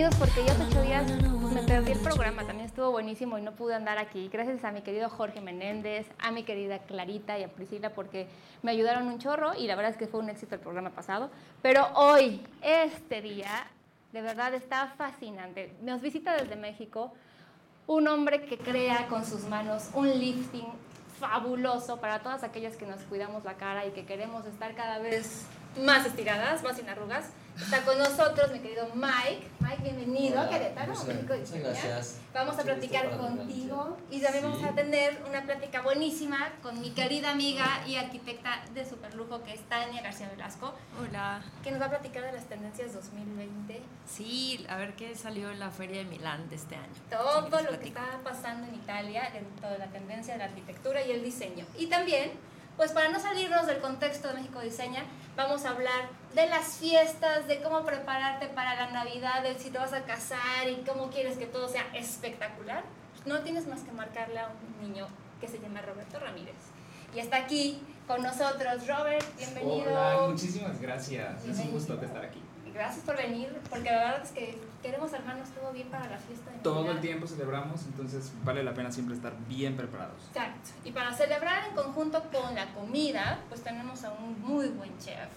Bienvenidos porque yo hace ocho días me perdí el programa, también estuvo buenísimo y no pude andar aquí. Gracias a mi querido Jorge Menéndez, a mi querida Clarita y a Priscila porque me ayudaron un chorro y la verdad es que fue un éxito el programa pasado. Pero hoy, este día, de verdad está fascinante. Nos visita desde México un hombre que crea con sus manos un lifting fabuloso para todas aquellas que nos cuidamos la cara y que queremos estar cada vez más estiradas, más sin arrugas. Está con nosotros mi querido Mike. Mike, bienvenido a Querétaro, Muchas- México muchas gracias. Vamos a platicar contigo y también vamos Sí. a tener una plática buenísima con mi querida amiga y arquitecta de superlujo que es Tania García Velasco, Hola. que nos va a platicar de las tendencias 2020 Sí, a ver qué salió en la Feria de Milán de este año. todo lo que está pasando en Italia dentro de la tendencia de la arquitectura y el diseño. Y también, pues para no salirnos del contexto de México Diseña, vamos a hablar de las fiestas, de cómo prepararte para la Navidad, de si te vas a casar y cómo quieres que todo sea espectacular. No tienes más que marcarle a un niño que se llama Roberto Ramírez. Y está aquí con nosotros. Robert, bienvenido. Hola, muchísimas gracias. Es un gusto estar aquí. Gracias por venir, porque la verdad es que queremos armarnos todo bien para la fiesta de Todo Navidad. el tiempo celebramos, entonces vale la pena siempre estar bien preparados. Exacto. Y para celebrar en conjunto con la comida, pues tenemos a un muy buen chef,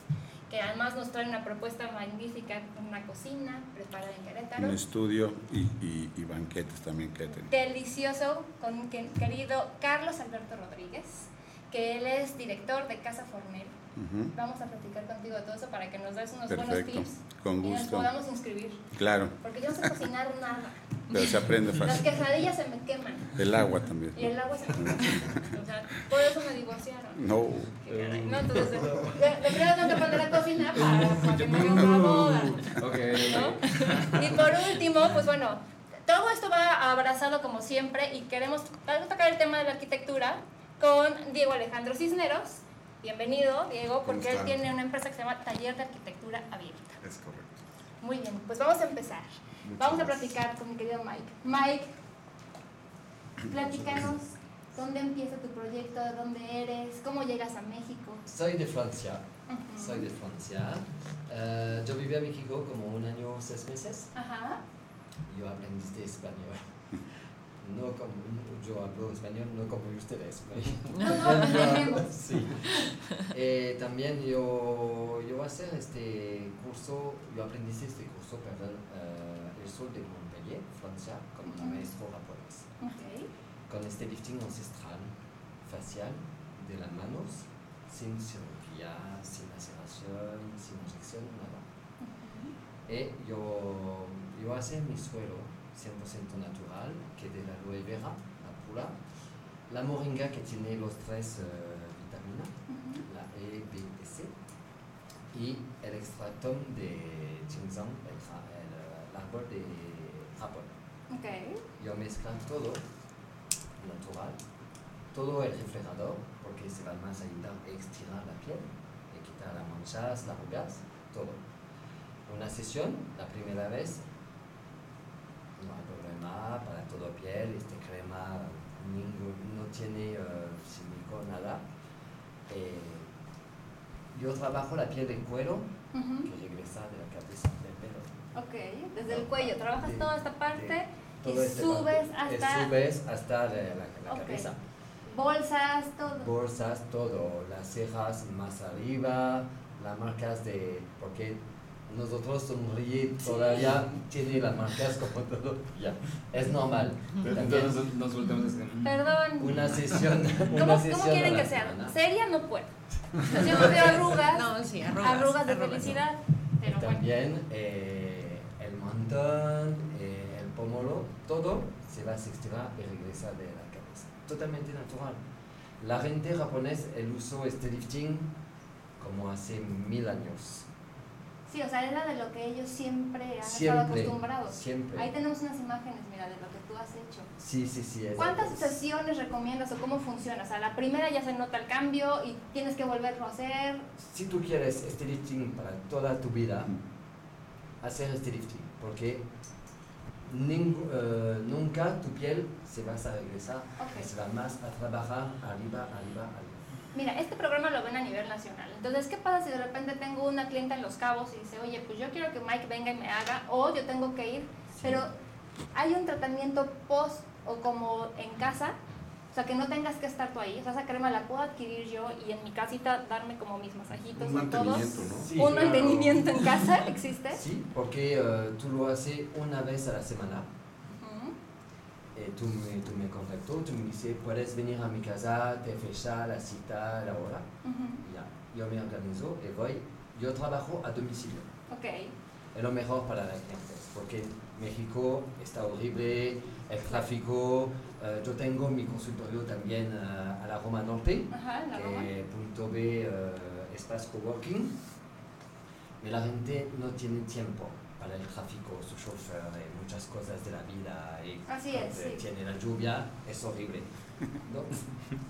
que además nos trae una propuesta magnífica, una cocina preparada en Querétaro. Un estudio y, y- y banquetes también que tenemos. Delicioso, con querido Carlos Alberto Rodríguez, que él es director de Casa Ujú, Vamos a platicar contigo de todo eso para que nos des unos buenos Perfecto, tips con y nos gusto. podamos inscribir. Claro, Porque yo no sé cocinar nada. pero se aprende Las fácil. quesadillas se me queman El agua también. y el agua se me quema. O sea, por eso me divorciaron. No, Qué caray, No, entonces, de, de primero tengo que aprender a cocinar para, para que me haga una boda. Ok, ¿no? Y por último, pues bueno, todo esto va abrazado como siempre y queremos tocar el tema de la arquitectura con Diego Alejandro Cisneros. Bienvenido, Diego, porque él tiene una empresa que se llama Taller de Arquitectura Abierta. es correcto. Muy bien, pues vamos a empezar. Vamos a platicar con mi querido Mike. Mike, platícanos dónde empieza tu proyecto, de dónde eres, cómo llegas a México. Soy de Francia. Soy de Francia. Eh, yo viví en México como un año, seis meses. Ajá. Yo aprendí español. No como, yo hablo español, no como ustedes. Sí. Eh, también yo, yo hacer este curso, yo aprendí este curso, perdón, eh, el sol de Montpellier, Francia, como un maestro japonés. Ok. con este lifting ancestral facial de las manos, sin cirugía, sin laceración, sin inyección, nada. Y yo, yo voy a hacer mi suelo 100% natural, que de la aloe vera, la pura, la moringa que tiene los tres eh, vitaminas, la E, B y C, y el extracto de ginseng, el, el, el árbol de Japón Ok. yo mezclar todo natural, todo el refrigerador, porque se va más a ayudar a estirar la piel, y quitar las manchas, las arrugas, todo. Una sesión, la primera vez, hay problema para toda piel, este crema no tiene eh, silicona, nada. Eh, yo trabajo la piel de cuero Ujú. que regresa de la cabeza del pelo. Ok, desde el cuello, trabajas De- toda esta parte de y este subes parte. Hasta subes hasta la, la- la Ok. cabeza. bolsas, todo. Bolsas, todo, las cejas más arriba, las marcas de, porque nosotros sonríe, todavía tiene las marcas como todo. Ya, es normal. Entonces nos volteamos así. mm. Perdón. una sesión. ¿Cómo, una cómo sesión quieren a que sea? Seria no puedo. Yo me veo arrugas, No, sí, arrugas. arrugas de arrugas. felicidad. Pero bueno. También eh, el montón, eh, el pómulo, todo se va a extraer y regresa de la cabeza. Totalmente natural. La gente japonesa el uso este lifting como hace mil años. Sí, o sea, era de lo que ellos siempre han estado acostumbrados. siempre. Ahí tenemos unas imágenes, mira, de lo que tú has hecho. Sí, sí, sí. es- ¿Cuántas es- sesiones recomiendas o cómo funciona? O sea, la primera ya se nota el cambio y tienes que volverlo a hacer. Si tú quieres este lifting para toda tu vida, hacer este lifting, porque ning- eh, nunca tu piel se va a regresar, se va más a trabajar arriba, arriba, arriba. Mira, este programa lo ven a nivel nacional. Entonces, ¿qué pasa si de repente tengo una clienta en Los Cabos y dice, oye, pues yo quiero que Mike venga y me haga, o yo tengo que ir, pero hay un tratamiento post o como en casa, o sea, que no tengas que estar tú ahí. O sea, esa crema la puedo adquirir yo y en mi casita darme como mis masajitos Un y todo. mantenimiento, ¿no? Sí, un claro. mantenimiento en casa existe. Sí, porque eh, tú lo haces una vez a la semana. Eh, tú, me, tú me contactó, tú me dices, puedes venir a mi casa, te fecha la cita, la hora. Ya, yo me organizo y voy. Yo trabajo a domicilio. Ok. Es lo mejor para las clientes, porque México está horrible, el tráfico. eh, yo tengo mi consultorio también eh, a la Roma Norte, Ajá, la Roma. que punto B, espacio coworking. Y la gente no tiene tiempo para el tráfico, su chofer, y muchas cosas de la vida. Y Así es, sí. Tiene la lluvia, es horrible. ¿no?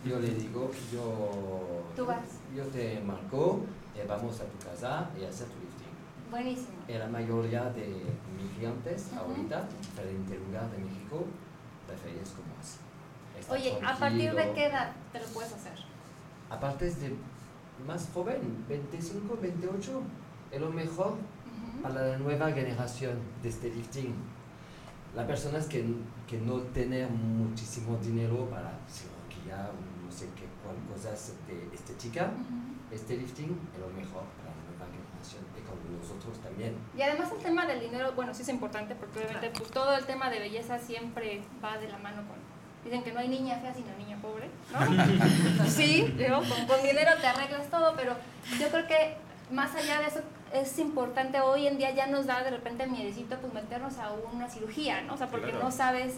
Yo le digo, yo, Tú vas. yo te marco, y vamos a tu casa y hacer tu lifting. Buenísimo. Y la mayoría de mis clientes Ujú. ahorita, en diferentes lugares de México, preferís como así. Está Oye, ¿a partir de qué edad te lo puedes hacer? Aparte es de más joven, 25, 28, es lo mejor. Para la nueva generación de este lifting. Las personas que, que no tienen muchísimo dinero para cirugía o no sé qué cosas de estética, Ujú. este lifting es lo mejor para la nueva generación y con nosotros también. Y además el tema del dinero, bueno, sí es importante porque obviamente pues, todo el tema de belleza siempre va de la mano con... Dicen que no hay niña fea sino niña pobre, ¿no? sí, digo, con, con dinero te arreglas todo, pero yo creo que más allá de eso es importante, hoy en día ya nos da de repente miedecito pues meternos a una cirugía, ¿no? O sea, porque Claro. no sabes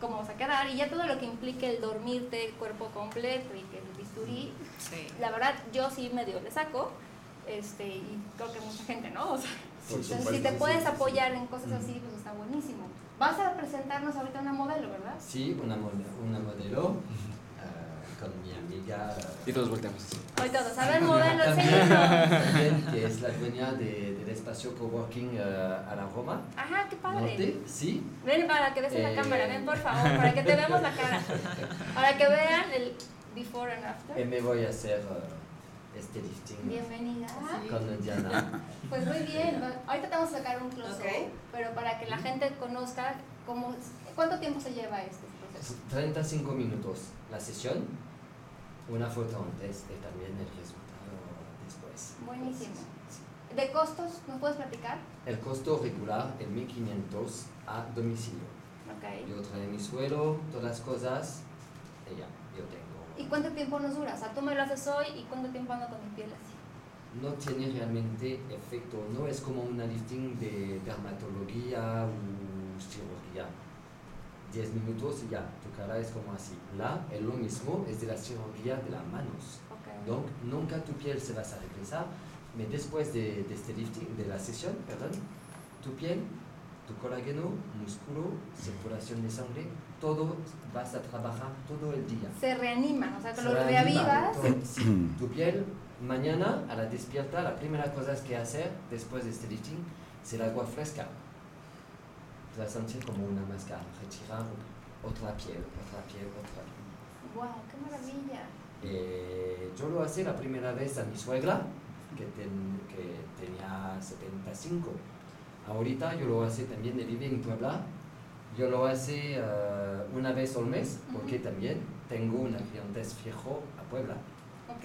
cómo vas a quedar y ya todo lo que implique el dormirte cuerpo completo y que el bisturí, Sí. la verdad yo sí medio le saco, este, y creo que mucha gente, ¿no? O sea, entonces, si te puedes apoyar en cosas así, pues está buenísimo. Vas a presentarnos ahorita una modelo, ¿verdad? Sí, una, mode- una modelo con mi amiga. Y todos volteamos así. Hoy todos, a ver, modelo, también, que es la dueña de- del espacio coworking eh, a la Roma. Ajá, qué padre. Norte, sí. Ven para que veas en la Eh. cámara, ven por favor, para que te veamos la cara. Para que vean el before and Y after. me voy a hacer eh, este lifting Bienvenida. con Diana. Pues muy bien, ahorita te vamos a sacar un close Ok. pero para que la gente conozca cómo, cuánto tiempo se lleva este proceso. 35 minutos la sesión, una foto antes y también el resultado después. Buenísimo. ¿De costos nos puedes platicar? El costo regular es 1500 a domicilio. Ok. Yo traigo mi suelo, todas las cosas, y ya, yo tengo. ¿Y cuánto tiempo nos dura? O sea, tú me lo haces hoy y cuánto tiempo ando con mi piel así. No tiene realmente efecto, no es como una lifting de dermatología o cirugía. 10 minutos y ya, tu cara es como así. Là, es lo mismo, es de la cirugía de las manos. Ok. Donc, nunca tu piel se va a regresar, pero después de, de este lifting, de la sesión, perdón, tu piel, tu colágeno, músculo, circulación de sangre, todo vas a trabajar todo el día. Se reaniman, o sea, que Se lo reanima reavivas. todo. Sí, tu piel, mañana a la despierta, la primera cosa que hacer después de este lifting es el agua fresca. Sentir como una máscara, retirar otra piel, otra piel, otra piel. ¡Wow! ¡Qué maravilla! Eh, yo lo hice la primera vez a mi suegra, que, ten- que tenía 75. Ahorita yo lo hace también, él vive en Puebla. Yo lo hace eh, una vez al mes, porque también tengo una clientes fijo a Puebla. Ok.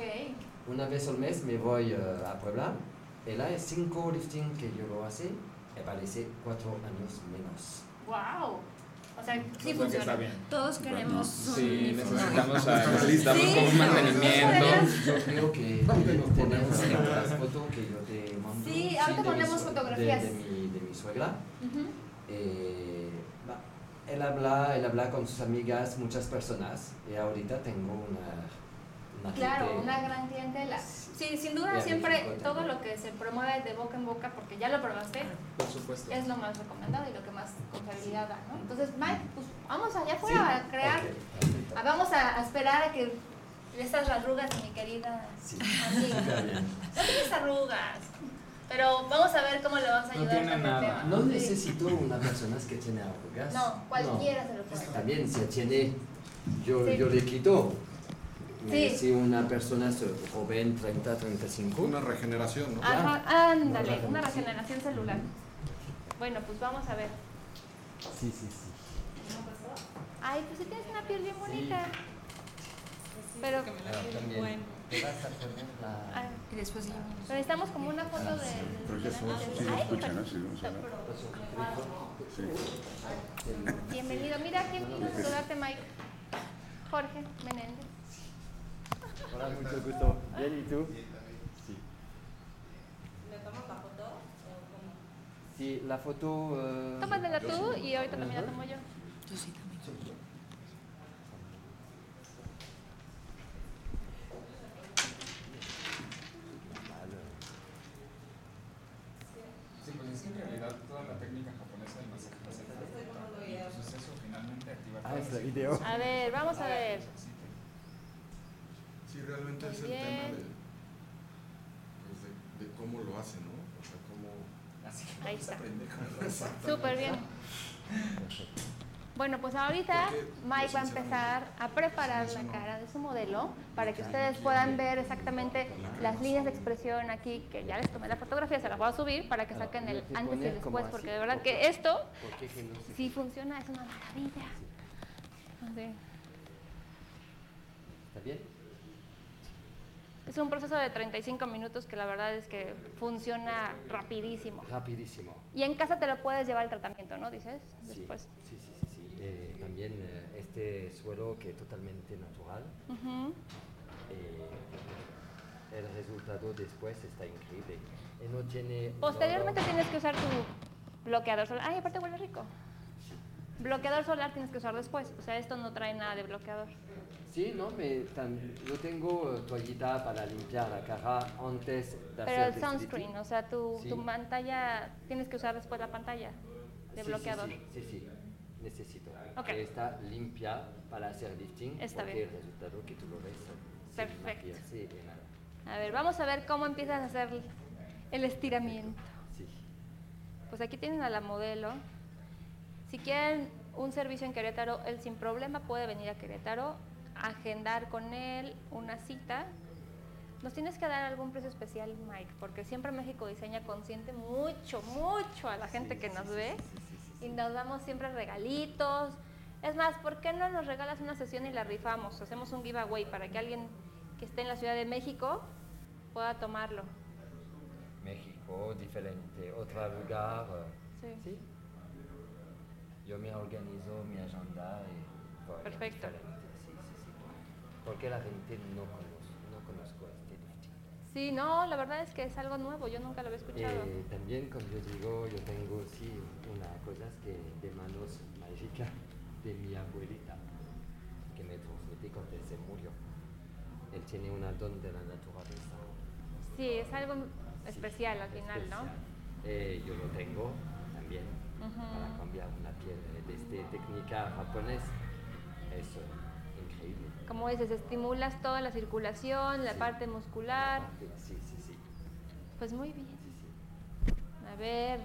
Una vez al mes me voy eh, a Puebla Él hay cinco lifting que yo lo hace, me parece cuatro años menos. ¡Wow! O sea, sí O sea que funciona. Todos queremos Sí, necesitamos, a- necesitamos Sí. como un mantenimiento. Yo creo que tenemos las fotos que yo te mando. Sí, ahorita mi ponemos fotografías. De, de mi, de mi suegra. Ujú. Eh, va, él, habla, él habla con sus amigas, muchas personas, y ahorita tengo una, una Claro, gente- una gran clientela. Sí, sin duda Ya, siempre todo lo que se promueve de boca en boca, porque ya lo probaste, Por supuesto. es lo más recomendado y lo que más confiabilidad da, ¿no? Entonces, Mike, pues vamos allá afuera a crear. Ah, vamos a, a esperar a que estas arrugas de mi querida Sí. amiga. No tienes arrugas, pero vamos a ver cómo le vas a No ayudar tiene con el nada. tema. No Sí. necesito una persona que tiene arrugas. No, cualquiera se lo puede hacer. También si tiene, yo, Sí. yo le quito. Sí. Eh, Si una persona es joven, 30, 35. Una regeneración, ¿no? Ajá, ándale, una sí. regeneración celular. Bueno, pues vamos a ver. Sí, sí, sí. Ay, pues si tienes una piel bien bonita. Pero, Ahora también. Te vas a poner la... ah, Y después sí. pero necesitamos como una foto de... Creo que eso sí lo escuchan, ¿no? Sí, vamos a ver. Sí. Bienvenido. Mira, ¿quién vino a saludarte, Mike? Jorge Menéndez. Hola, mucho gusto. Bien, ¿y tú? Sí. ¿Le tomas la foto o cómo? Sí, la foto... eh, Tómatela tú y ahorita también la tomo yo. Yo sí también. Sí, pues es que en realidad toda la técnica japonesa del masaje facial es perfecta. Y pues es eso, finalmente activar Ah, es la. A ver, vamos a ver. Sí, realmente Muy es el bien. tema de, pues, de, de cómo lo hace, ¿no? O sea, cómo Así que Ahí está. Súper bien. Bueno, pues ahorita Mike va a empezar a preparar la cara de su modelo para que ustedes puedan ver exactamente las líneas de expresión aquí, que ya les tomé la fotografía, se las voy a subir para que saquen el antes y el después, porque de verdad que esto ¿Por qué que no se- sí funciona, es una maravilla. ¿Está bien? Es un proceso de 35 minutos que la verdad es que funciona rapidísimo. Rapidísimo. Y en casa te lo puedes llevar al tratamiento, ¿no? Dices, después. sí, sí, sí. sí. Eh, también eh, este suelo que es totalmente natural, eh, el resultado después está increíble. No tiene... Posteriormente no- tienes que usar tu bloqueador solar. Ay, aparte huele rico. Bloqueador solar tienes que usar después. O sea, esto no trae nada de bloqueador. Sí, no, me, tam- yo tengo toallita para limpiar la cara antes de Pero hacer el el sunscreen, o sea, tu, Sí. tu pantalla, tienes que usar después la pantalla de Sí, bloqueador. Sí, sí, sí, necesito. Ok. Que está limpia para hacer lifting. Está porque bien. el resultado que tú lo ves Perfecto. A ver, vamos a ver cómo empiezas a hacer el estiramiento. Sí. Pues aquí tienen a la modelo. Si quieren un servicio en Querétaro, él sin problema puede venir a Querétaro, agendar con él una cita. Nos tienes que dar algún precio especial, Mike, porque siempre México Diseña consiente mucho, mucho a la gente que nos ve y nos damos siempre regalitos. Es más, ¿por qué no nos regalas una sesión y la rifamos? Hacemos un giveaway para que alguien que esté en la Ciudad de México pueda tomarlo. México, diferente, otro lugar. Sí. Yo me organizo mi agenda y Perfecto. diferente. Porque la gente no conozco, no conozco este lifting. Sí, no, la verdad es que es algo nuevo, yo nunca lo había escuchado. Eh, también, como yo digo, yo tengo sí una cosa que de manos mágicas de mi abuelita que me transmití cuando se murió. Él tiene una don de la naturaleza. Sí, es algo Sí, especial al final, ¿no? especial. Eh, yo lo tengo también Ujú. para cambiar una piel de esta técnica japonés. Eso, increíble. Como dices, estimulas toda la circulación, la Sí. parte muscular. Sí, sí, sí. Pues muy bien. sí, sí. A ver.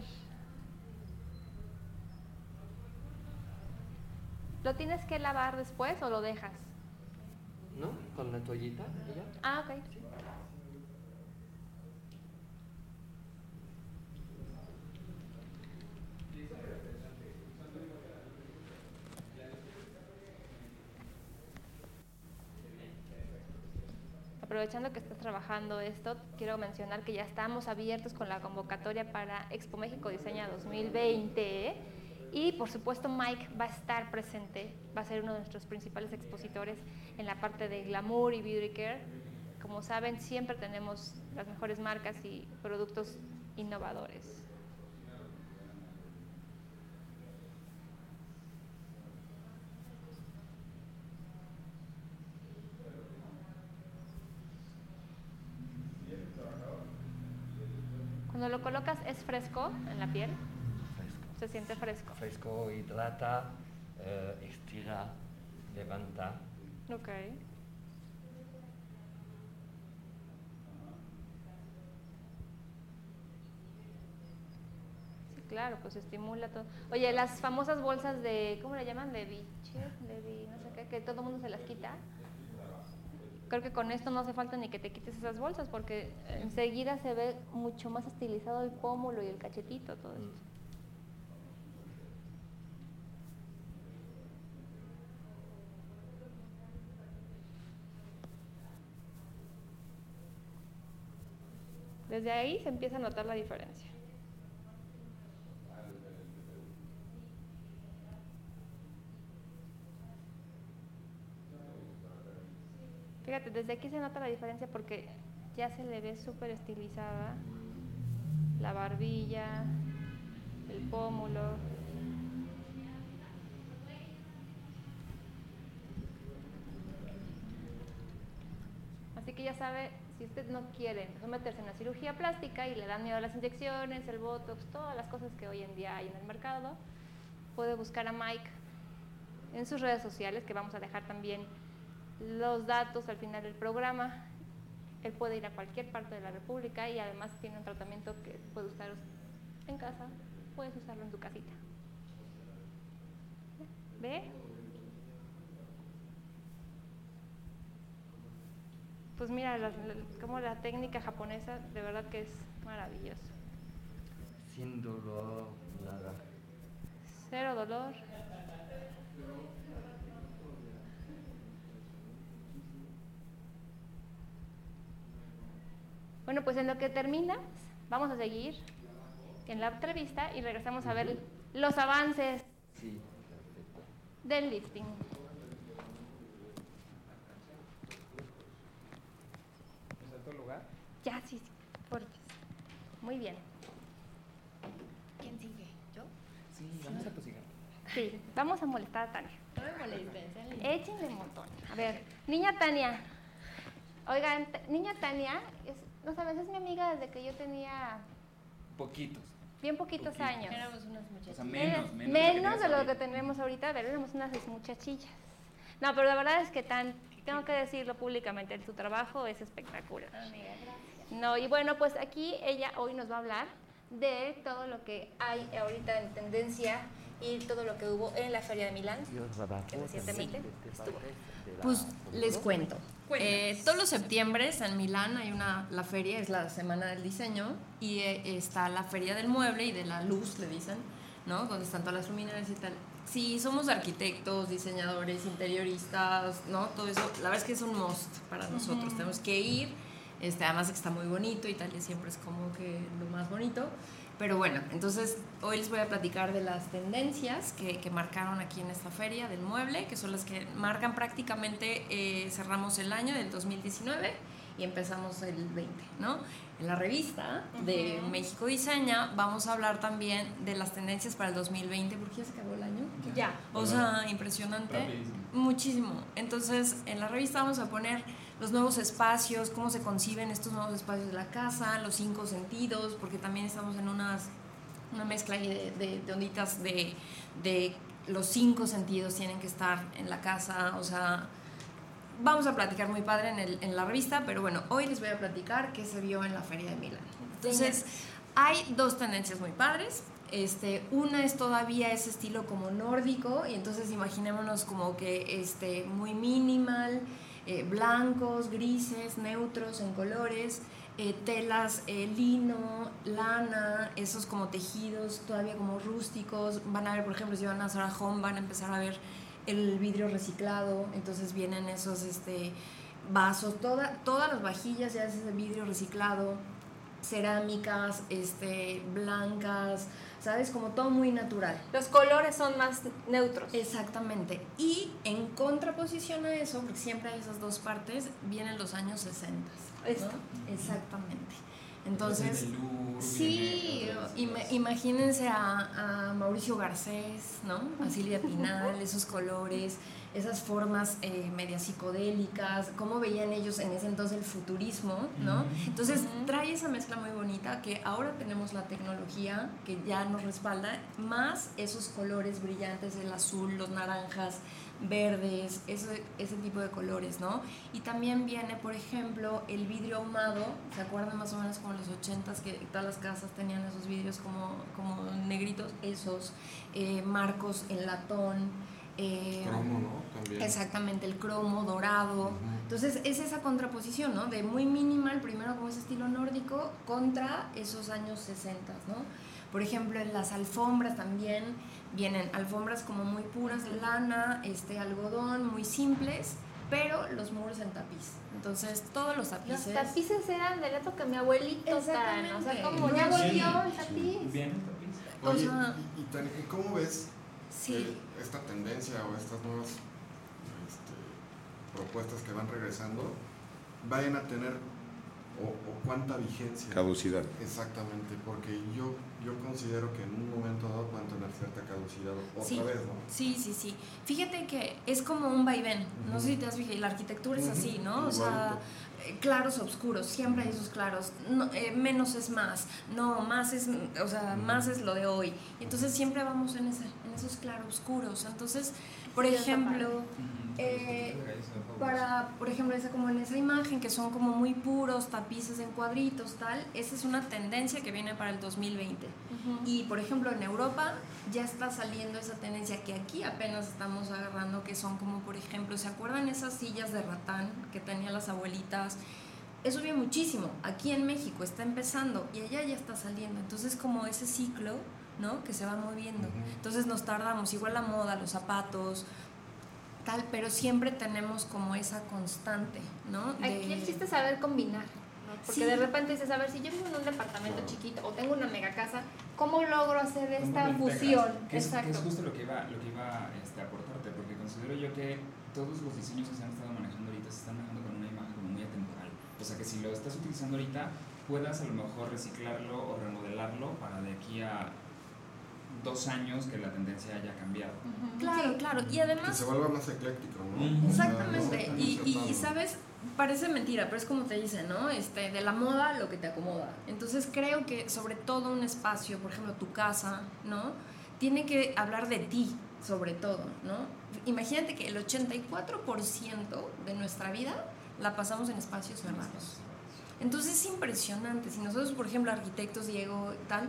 ¿Lo tienes que lavar después o lo dejas? ¿No? Con la toallita y ya. Ah, ok. Aprovechando que estás trabajando esto, quiero mencionar que ya estamos abiertos con la convocatoria para Expo México Diseña 2020. Y por supuesto Mike va a estar presente, va a ser uno de nuestros principales expositores en la parte de glamour y beauty care. Como saben, siempre tenemos las mejores marcas y productos innovadores. Cuando lo colocas, ¿es fresco en la piel? Fresco. Se siente fresco. Fresco, hidrata, eh, estira, levanta. Ok. Sí, claro, pues estimula todo. Oye, las famosas bolsas de, ¿cómo le llaman? Levi, Levi, no sé qué, que todo el mundo se las quita. Creo que con esto no hace falta ni que te quites esas bolsas porque enseguida se ve mucho más estilizado el pómulo y el cachetito, todo esto. Desde ahí se empieza a notar la diferencia. Fíjate, desde aquí se nota la diferencia porque ya se le ve súper estilizada la barbilla, el pómulo. Así que ya sabe, si usted no quiere someterse a una cirugía plástica y le dan miedo a las inyecciones, el botox, todas las cosas que hoy en día hay en el mercado, puede buscar a Mike en sus redes sociales, que vamos a dejar también los datos al final del programa. Él puede ir a cualquier parte de la República y además tiene un tratamiento que puede usar en casa, puedes usarlo en tu casita. ¿Ve? Pues mira, la- la- como la técnica japonesa de verdad que es maravilloso. Sin dolor, nada. Cero dolor. Bueno, pues en lo que termina, vamos a seguir en la entrevista y regresamos a ver los avances Sí, del lifting. ¿Es a tu lugar? Ya, sí, sí, porfis. Muy bien. ¿Quién sigue? ¿Yo? Sí, vamos a tu cigarro. Sí, vamos a molestar a Tania. No me lindos. Échenle un montón. A ver, niña Tania. Oigan, niña Tania, es, no sabes, es mi amiga desde que yo tenía Poquitos. bien poquitos Poquito. años. Éramos unas O muchachas. sea, menos, menos. menos de lo lo que tenemos ahorita, pero éramos unas muchachillas. No, pero la verdad es que tan, tengo que decirlo públicamente, su trabajo es espectacular. Amiga, gracias. No, y bueno, pues aquí ella hoy nos va a hablar de todo lo que hay ahorita en tendencia y todo lo que hubo en la Feria de Milán, que recientemente estuvo. Pues les cuento. Eh, todos los septiembre en Milán hay una, la feria, es la semana del diseño, y eh, está la feria del mueble y de la luz, le dicen, ¿no? Donde están todas las luminarias y tal. Si somos arquitectos, diseñadores, interioristas, ¿no? Todo eso, la verdad es que es un must para nosotros. Tenemos que ir, este, además de que está muy bonito, Italia siempre es como que lo más bonito. Pero bueno, entonces hoy les voy a platicar de las tendencias que, que marcaron aquí en esta feria del mueble, que son las que marcan prácticamente, eh, cerramos el año del 2019 y empezamos el 20, ¿no? En la revista de México Diseña vamos a hablar también de las tendencias para el 2020, porque ya se acabó el año. Ya. O sea, impresionante. Rapidísimo. Muchísimo. Entonces, en la revista vamos a poner los nuevos espacios, cómo se conciben estos nuevos espacios de la casa, los cinco sentidos, porque también estamos en unas, una mezcla de, de, de onditas de, de los cinco sentidos tienen que estar en la casa, o sea, vamos a platicar muy padre en, el, en la revista, pero bueno, hoy les voy a platicar qué se vio en la Feria de Milán. Entonces, hay dos tendencias muy padres. Este, una es todavía ese estilo como nórdico, y entonces imaginémonos como que este, muy minimal, eh, blancos, grises, neutros en colores, eh, telas, eh, lino, lana, esos como tejidos todavía como rústicos. Van a ver, por ejemplo, si van a Zara Home, van a empezar a ver el vidrio reciclado, entonces vienen esos este, vasos, toda, todas las vajillas ya es de vidrio reciclado, cerámicas, este, blancas, ¿sabes? Como todo muy natural. Los colores son más neutros. Exactamente. Y en contraposición a eso, porque siempre hay esas dos partes, vienen los años 60. ¿no? Esto. Exactamente. Entonces, sí, ima- imagínense a, a Mauricio Garcés, ¿no? A Silvia Pinal, esos colores, esas formas eh, medias psicodélicas, cómo veían ellos en ese entonces el futurismo, ¿no? Entonces trae esa mezcla muy bonita que ahora tenemos la tecnología que ya nos respalda, más esos colores brillantes, el azul, los naranjas, verdes, ese, ese tipo de colores, ¿no? Y también viene, por ejemplo, el vidrio ahumado, ¿se acuerdan más o menos como en los 80s que todas las casas tenían esos vidrios como, como negritos? Esos, eh, marcos en latón. Eh, Cromo, ¿no? También. Exactamente, el cromo dorado. Entonces es esa contraposición, ¿no? De muy minimal, primero como ese estilo nórdico, contra esos años 60, ¿no? Por ejemplo, en las alfombras también vienen alfombras como muy puras, lana, este, algodón, muy simples, pero los muros en tapiz. Entonces todos los Los tapices... tapices eran de la época de mi abuelito tan, o sea, Exactamente. como ya volvió el tapiz. Bien, el tapiz. o Oye, sea- y, y cómo ves Sí. Esta tendencia o estas nuevas este, propuestas que van regresando vayan a tener o, o cuánta vigencia? Caducidad. Exactamente, porque yo, yo considero que en un momento dado pueden tener cierta caducidad otra Sí. vez, ¿no? Sí, sí, sí. Fíjate que es como un vaivén. No sé si te has fijado, la arquitectura es así, ¿no? O sea, eh, claros oscuros, siempre hay esos claros. No, eh, menos es más. No, más es, o sea, más es lo de hoy. Entonces siempre vamos en, ese, esos claroscuros. Entonces, por Sí, ejemplo, eh, para, por ejemplo, esa, como en esa imagen que son como muy puros, tapices en cuadritos, tal, esa es una tendencia que viene para el 2020. Y por ejemplo en Europa ya está saliendo esa tendencia que aquí apenas estamos agarrando, que son como por ejemplo, ¿se acuerdan esas sillas de ratán que tenían las abuelitas? Eso viene muchísimo. Aquí en México está empezando y allá ya está saliendo. Entonces como ese ciclo, ¿no? Que se va moviendo. Entonces nos tardamos, igual la moda, los zapatos, tal, pero siempre tenemos como esa constante, ¿no? Aquí De- el chiste es saber combinar. ¿no? Porque Sí. de repente dices, a ver, si yo vivo en un departamento chiquito o tengo una mega casa, ¿cómo logro hacer ¿Cómo esta fusión? Que es, que Exacto. es justo lo que iba, lo que iba este, a aportarte, porque considero yo que todos los diseños que se han estado manejando ahorita se están manejando con una imagen como muy atemporal. O sea que si lo estás utilizando ahorita, puedas a lo mejor reciclarlo o remodelarlo para de aquí a dos años que la tendencia haya cambiado. Claro, claro. Y Que además se vuelva más ecléctico, ¿no? O sea, Exactamente. no- Y, y, y, sabes, parece mentira, pero es como te dicen, ¿no? Este, de la moda lo que te acomoda. Entonces creo que sobre todo un espacio, por ejemplo tu casa, ¿no? Tiene que hablar de ti, sobre todo, ¿no? Imagínate que el 84% de nuestra vida la pasamos en espacios cerrados. Entonces es impresionante. Si nosotros, por ejemplo, arquitectos, Diego, tal,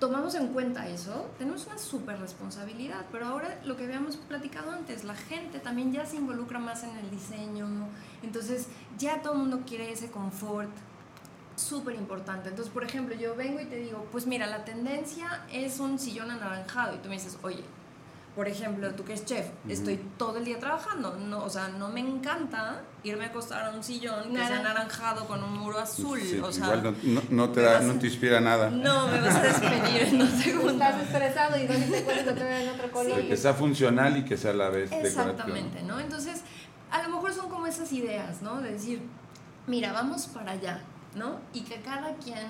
tomamos en cuenta eso, tenemos una súper responsabilidad. Pero ahora lo que habíamos platicado antes, la gente también ya se involucra más en el diseño. Entonces ya todo el mundo quiere ese confort. Súper importante. Entonces, por ejemplo, yo vengo y te digo, pues mira, la tendencia es un sillón anaranjado. Y tú me dices, oye, por ejemplo, tú que es chef, estoy todo el día trabajando. No, o sea, no me encanta irme a acostar a un sillón que sea Naranja. anaranjado con un muro azul. Sí, o sea, igual no, te me da, vas no a- te inspira nada. no, me vas a despedir en dos segundos. Estás estresado y no te puedes en otro color. Que sea funcional y que sea a la vez decorativo. Exactamente, ¿no? Entonces, a lo mejor son como esas ideas, ¿no? De decir, mira, vamos para allá, ¿no? Y que cada quien,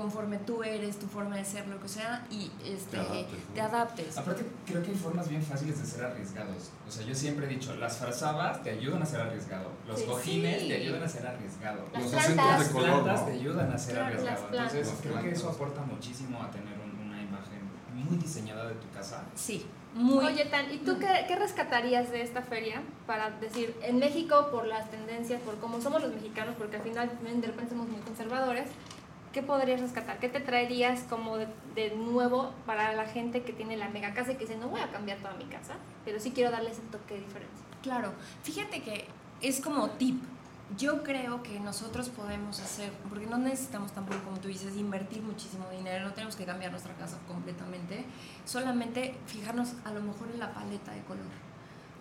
conforme tú eres, tu forma de ser, lo que sea, y este, Te adaptes, ¿no? te adaptes. Aparte, creo que hay formas bien fáciles de ser arriesgados. O sea, yo siempre he dicho, las frazabas te ayudan a ser arriesgado. Los Sí. cojines Sí. te ayudan a ser arriesgado. Las Los plantas. de color, plantas ¿no? te ayudan a ser Claro, arriesgado. las plantas. Entonces, creo que eso plantas. aporta muchísimo a tener un- una imagen muy diseñada de tu casa. Sí, muy... Oye, Tan, ¿y tú qué, qué rescatarías de esta feria para decir, en México, por las tendencias, por cómo somos los mexicanos, porque al final de repente somos muy conservadores, ¿qué podrías rescatar? ¿Qué te traerías como de, nuevo para la gente que tiene la mega casa y que dice, no voy a cambiar toda mi casa, pero sí quiero darle ese toque diferente? Claro, fíjate que es como tip. Yo creo que nosotros podemos hacer, porque no necesitamos tampoco, como tú dices, invertir muchísimo dinero, no tenemos que cambiar nuestra casa completamente, solamente fijarnos a lo mejor en la paleta de color.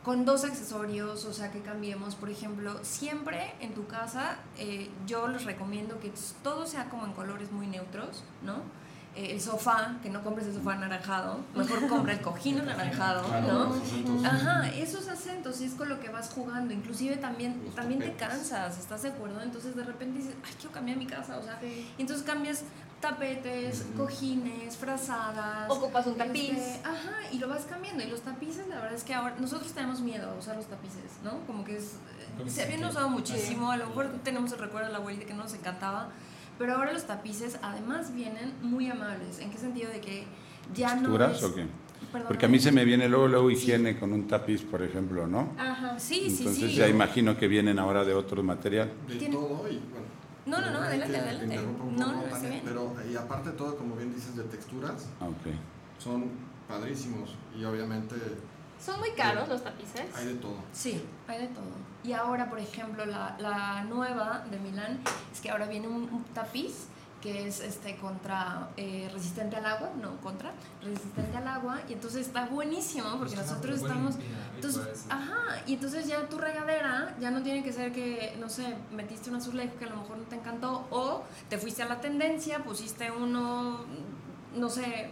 Con dos accesorios, o sea, que cambiemos. Por ejemplo, siempre en tu casa eh, yo les recomiendo que todo sea como en colores muy neutros, ¿no? Eh, el sofá, que no compres el sofá anaranjado, mejor compra el cojín anaranjado, ¿no? Los acentos. Ajá, esos acentos, y es con lo que vas jugando. Inclusive también, Los también te cansas, ¿estás de acuerdo? Entonces de repente dices, ay, quiero cambiar mi casa, o sea, y entonces cambias tapetes, cojines, frazadas. Ocupas un tapiz. este, ajá, y lo vas cambiando. Y los tapices, la verdad es que ahora nosotros tenemos miedo a usar los tapices, ¿no? Como que es, Como se habían usado muchísimo, a lo mejor tenemos el recuerdo de la abuelita que no nos encantaba, pero ahora los tapices además vienen muy amables. ¿En qué sentido? De que ya no ¿Texturas o qué? Perdón. Porque a mí se me viene luego, luego higiene con un tapiz, por ejemplo, ¿no? Ajá, sí, sí, Entonces sí. ya imagino que vienen ahora de otro material. De Tiene- todo y bueno. No, no, no, adelante, adelante. te interrumpa un No, poco, no, bien. Pero, y aparte de todo, como bien dices, de texturas, Ah, ok. son padrísimos y obviamente Son muy caros los tapices. hay de todo. Sí, hay de todo. Y ahora, por ejemplo, la, la nueva de Milán es que ahora viene un, un tapiz que es este contra eh, resistente al agua, no contra, resistente al agua y entonces está buenísimo porque nosotros estamos entonces, ajá, y entonces ya tu regadera ya no tiene que ser que, no sé, metiste un azulejo que a lo mejor no te encantó o te fuiste a la tendencia, pusiste uno, no sé,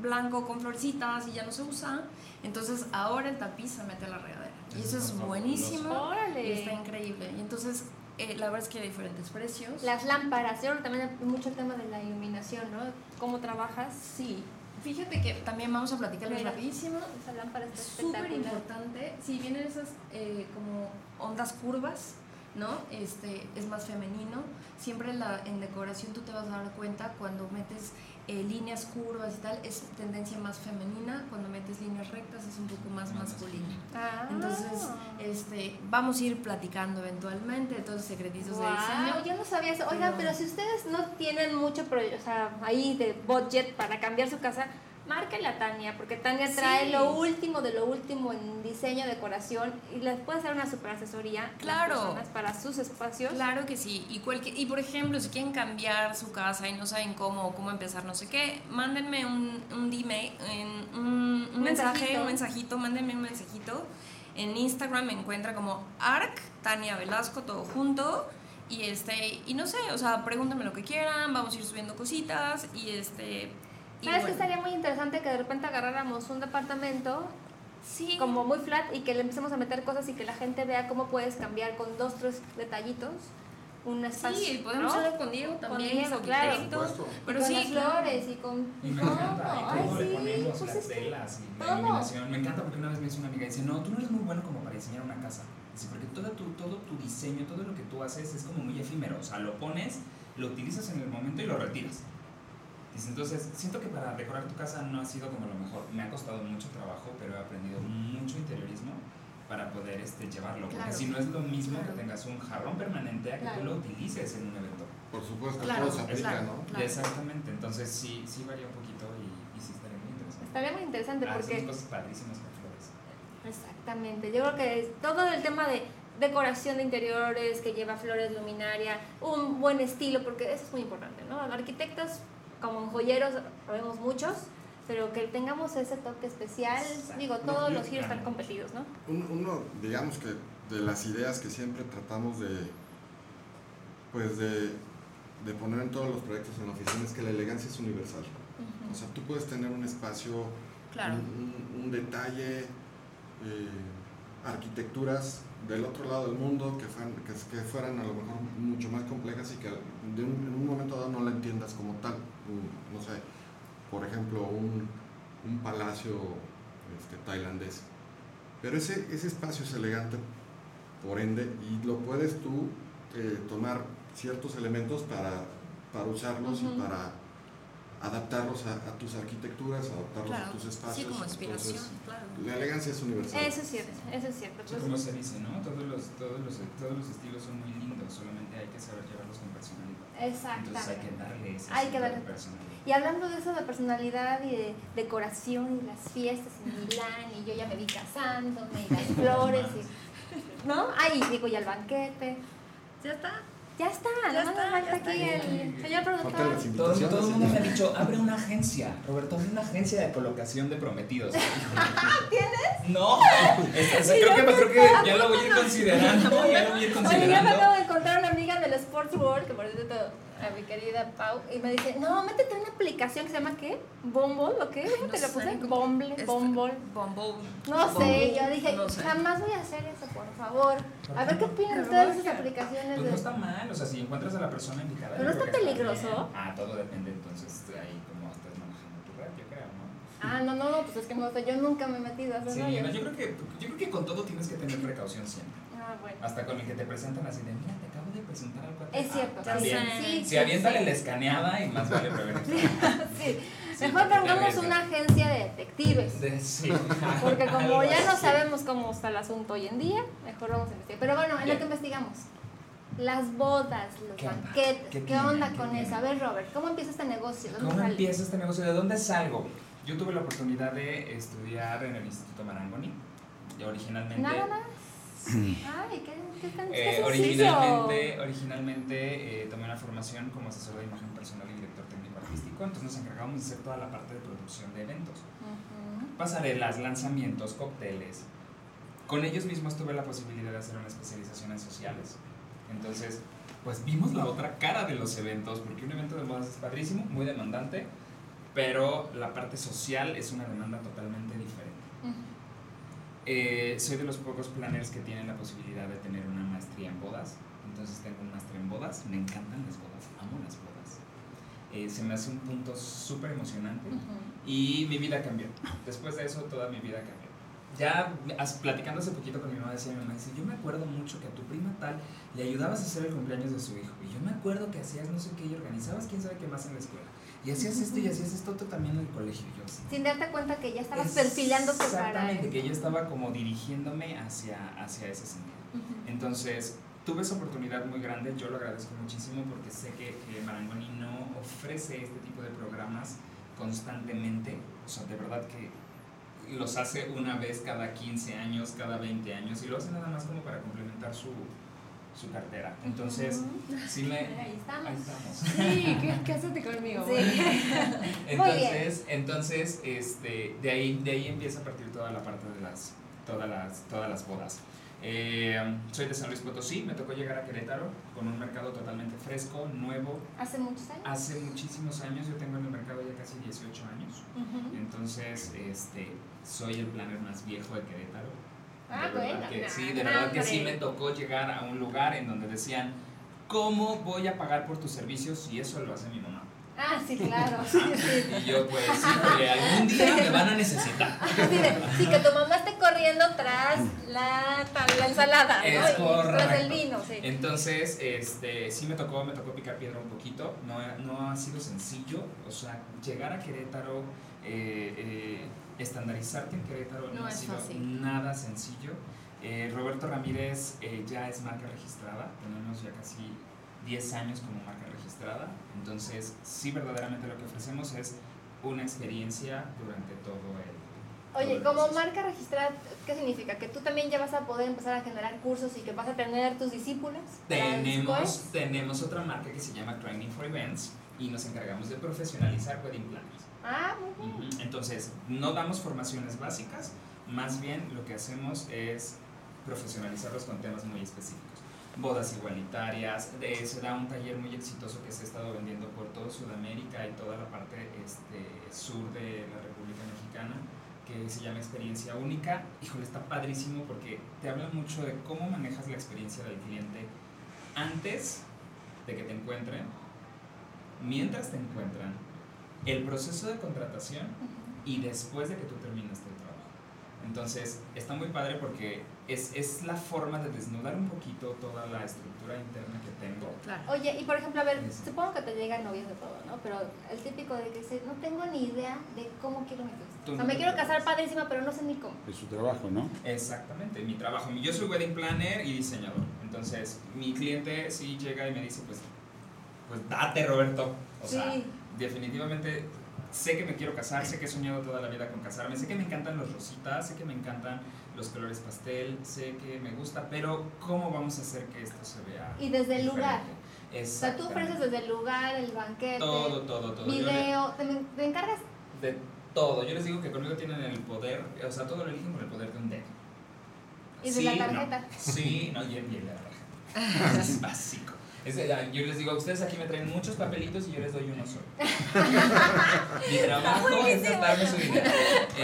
blanco con florecitas y ya no se usa. Entonces ahora el tapiz se mete a la regadera. Y eso es buenísimo. Órale. Y está increíble. Y entonces eh, la verdad es que hay diferentes precios. Las lámparas, que también hay mucho el tema de la iluminación, ¿no? ¿Cómo trabajas? Sí. Fíjate que también vamos a platicarles rapidísimo. Esa lámpara está súper importante. Si vienen esas eh, como ondas curvas, ¿no? Este, es más femenino. Siempre la, en decoración tú te vas a dar cuenta cuando metes eh, líneas curvas y tal, es tendencia más femenina. Cuando metes líneas rectas es un poco más masculina. Ah. Entonces, este, vamos a ir platicando eventualmente de todos los secretitos de Guau, diseño. yo no sabía eso. Oigan, Pero- pero si ustedes no tienen mucho, o sea, ahí de budget para cambiar su casa, márquenle a Tania, porque Tania trae Sí. lo último de lo último en diseño, decoración, y les puede hacer una super asesoría a las Claro. personas para sus espacios. Claro que sí. Y, cualquier, y por ejemplo, si quieren cambiar su casa y no saben cómo, cómo empezar, no sé qué, mándenme un, un DM, en un, un mensaje, mensajito. un mensajito, mándenme un mensajito. En Instagram me encuentra como ARC, Tania Velasco, todo junto. Y este, y no sé, o sea, pregúntenme lo que quieran, vamos a ir subiendo cositas y este. Y ¿Sabes que bueno. estaría muy interesante que de repente agarráramos un departamento Sí. como muy flat y que le empecemos a meter cosas y que la gente vea cómo puedes cambiar con dos, tres detallitos un espacio. Sí, podemos ¿no? hacerlo con Diego también, Diego, es claro. Pero con sí, las claro. flores y con Y me todo. encanta, Ay, le sí, ponemos pues las que telas y la todo. iluminación. Me encanta porque una vez me hizo una amiga y dice, no, tú no eres muy bueno como para diseñar una casa. Dice, porque todo tu, todo tu diseño, todo lo que tú haces es como muy efímero. O sea, lo pones, lo utilizas en el momento y lo retiras. Dice, entonces, siento que para decorar tu casa no ha sido como lo mejor. Me ha costado mucho trabajo, pero he aprendido mucho interiorismo para poder este, llevarlo. Porque si no es lo mismo Claro. que tengas un jarrón permanente a que Claro. tú lo utilices en un evento. Por supuesto, Claro, todo se aplica, claro. ¿no? Claro. Exactamente, entonces sí, sí varía un poquito y, y sí estaría muy interesante. Estaría muy interesante Hacemos porque cosas padrísimas con flores. Exactamente, yo creo que es todo el tema de decoración de interiores que lleva flores, luminaria, un buen estilo, porque eso es muy importante, ¿no? Arquitectos como joyeros, vemos muchos, pero que tengamos ese toque especial, digo, todos los giros están competidos, ¿no? Un- Uno, digamos que de las ideas que siempre tratamos de, pues de, de poner en todos los proyectos en la oficina es que la elegancia es universal. O sea, tú puedes tener un espacio, Claro. un, un- un detalle, eh, arquitecturas del otro lado del mundo que, fueran, que, que fueran a lo mejor mucho más complejas y que de un- en un momento dado no la entiendas como tal. No sé, por ejemplo, un, un palacio este, tailandés. Pero ese, ese espacio es elegante, por ende, y lo puedes tú eh, tomar ciertos elementos para, para usarlos y para adaptarlos a, a tus arquitecturas, adaptarlos Claro. a tus Sí, espacios. como inspiración, Entonces, claro. la elegancia es universal. Eso es cierto, eso es cierto. Sí, pues, como se dice, ¿no? Todos los, todos, los, todos los estilos son muy lindos, solamente hay que saber llevarlos con personalidad. Entonces hay que Exactamente. darle ese Hay que sello de darle- personalidad. Y hablando de eso de personalidad y de decoración y las fiestas en Milán, y yo ya me vi casándome, y las flores, y, ¿no? Ahí digo ya el banquete. ¿Ya está? Ya está, Ya más está, falta ya aquí está. el señor productor. Todo, todo el mundo me ha dicho, abre una agencia. Roberto, abre una agencia de colocación de prometidos. ¿Tienes? No. Es- es- creo, que, creo que ya lo voy a ir considerando. Ya lo voy a ir Oye, yo me considerando. acabo de encontrar una amiga del Sports World, que por cierto, a mi querida Pau, y me dice, no, métete una aplicación que se llama ¿qué? ¿Bumble o qué? ¿Cómo No te sé, puse? Bumble, Bumble. Bumble. No sé, Bumble, yo dije, no sé. jamás voy a hacer eso, por favor. A ver qué opinan ustedes de esas aplicaciones. Pues de- no está mal, o sea, si encuentras a la persona indicada. Pero no está peligroso. Ah, todo depende entonces de ahí cómo estás manejando tu red, yo creo, ¿no? Ah, no, no, no, pues es que no sé, yo nunca me he metido a hacer Sí, no, yo creo que yo creo que con todo tienes que tener precaución siempre. Ah, bueno. Hasta con el que te presentan así de, mira, te acabo presentar al cuate. Es cierto, Ah, también. sí, Si sí, aviéntale sí. la escaneada y más vale prevenir. Sí, mejor pongamos una agencia de detectives. De- sí. Porque como ya no sabemos cómo está el asunto hoy en día, mejor vamos a investigar. Pero bueno, en lo que investigamos. Las bodas, los ¿Qué banquetes, ¿Qué ¿qué, onda ¿Qué con eso? A ver, Robert, ¿cómo empieza este negocio? ¿Dónde ¿Cómo sale? empieza este negocio? ¿De dónde salgo? Yo tuve la oportunidad de estudiar en el Instituto Marangoni. Yo originalmente. Nada más. Ay, qué, qué tan qué Eh, originalmente, originalmente eh, tomé una formación como asesor de imagen personal y director técnico artístico, entonces nos encargábamos de hacer toda la parte de producción de eventos. Ujú. Pasarelas, lanzamientos, cócteles. Con ellos mismos tuve la posibilidad de hacer una especialización en sociales. Entonces, pues vimos la otra cara de los eventos, porque un evento de modas es padrísimo, muy demandante, pero la parte social es una demanda totalmente diferente. Eh, soy de los pocos planners que tienen la posibilidad de tener una maestría en bodas. Entonces tengo un máster en bodas. Me encantan las bodas. Amo las bodas. Eh, se me hace un punto súper emocionante. Ujú. Y mi vida cambió. Después de eso, toda mi vida cambió. Ya platicando hace poquito con mi mamá, decía mi mamá, dice, yo me acuerdo mucho que a tu prima tal le ayudabas a hacer el cumpleaños de su hijo. Y yo me acuerdo que hacías no sé qué y organizabas quién sabe qué más en la escuela. Y hacías esto y hacías esto tú también en el colegio. Yo así. Sin darte cuenta que ya estabas Es- perfilándote para Exactamente, que yo estaba como dirigiéndome hacia, hacia ese sentido. Entonces, tuve esa oportunidad muy grande, yo lo agradezco muchísimo porque sé que, que Marangoni no ofrece este tipo de programas constantemente, o sea, de verdad que los hace una vez cada 15 años, cada 20 años y lo hace nada más como para complementar su, su cartera. Entonces, sí me... Ahí estamos. Ahí estamos. Sí, ¿qué- cásate conmigo. Sí. Entonces, entonces este, de, ahí, de ahí empieza a partir toda la parte de las, todas las, todas las bodas. Eh, soy de San Luis Potosí, me tocó llegar a Querétaro con un mercado totalmente fresco, nuevo. Hace muchos años. Hace muchísimos años, yo tengo en el mercado ya casi 18 años. Entonces, este, soy el planner más viejo de Querétaro. Ah, De verdad bueno. que- no, sí, de no, verdad que sí me tocó llegar a un lugar en donde decían, ¿cómo voy a pagar por tus servicios si eso lo hace mi mamá? Ah, sí, claro. Sí, sí. Y yo, pues sí, algún día me van a necesitar. De, sí, que tu mamá esté corriendo tras la, la ensalada, ¿no? Es Y tras el vino, sí. Entonces, este, sí me tocó, me tocó picar piedra un poquito. No, no ha sido sencillo. O sea, llegar a Querétaro, eh, eh, estandarizarte en Querétaro no, No ha sido fácil. nada sencillo. Eh, Roberto Ramírez eh, ya es marca registrada. Tenemos ya casi 10 años como marca registrada. Entonces, sí, verdaderamente lo que ofrecemos es una experiencia durante todo el. todo Oye, el como marca registrada, ¿qué significa? ¿Que tú también ya vas a poder empezar a generar cursos y que vas a tener tus discípulos? Tenemos, tenemos otra marca que se llama Training for Events y nos encargamos de profesionalizar wedding planners. Ah, muy bien. Entonces, no damos formaciones básicas, más bien lo que hacemos es profesionalizarlos con temas muy específicos. Bodas igualitarias, de- se da un taller muy exitoso que se ha estado vendiendo por toda Sudamérica y toda la parte este, sur de la República Mexicana, que se llama Experiencia Única. Híjole, está padrísimo porque te habla mucho de cómo manejas la experiencia del cliente antes de que te encuentren, mientras te encuentran, el proceso de contratación y después de que tú terminaste el trabajo. Entonces, está muy padre porque es, es la forma de desnudar un poquito toda la estructura interna que tengo. Claro. Oye, y por ejemplo, a ver, Sí. supongo que te llegan novios de todo, ¿no? Pero el típico de que dice, no tengo ni idea de cómo quiero mi fiesta. O sea, no me quiero casar padrísima, pero no sé ni cómo. Es su trabajo, ¿no? Exactamente, mi trabajo. Yo soy wedding planner y diseñador. Entonces, mi cliente sí llega y me dice, pues, pues date, Roberto. O sea, Sí. Definitivamente sé que me quiero casar, sé que he soñado toda la vida con casarme, sé que me encantan los rositas, sé que me encantan los colores pastel, sé que me gusta, pero ¿cómo vamos a hacer que esto se vea? Y desde el lugar. O sea, tú ofreces desde el lugar, el banquete, Todo, todo, todo. Le- video, te, te encargas de todo. Yo les digo que conmigo tienen el poder, o sea, todo lo eligen con el poder de un dedo. Y de la tarjeta. No. Sí, no, y el, y el de la tarjeta. Es básico. Es, eh, yo les digo, ustedes aquí me traen muchos papelitos y yo les doy uno solo. Mi trabajo es gastarme su dinero.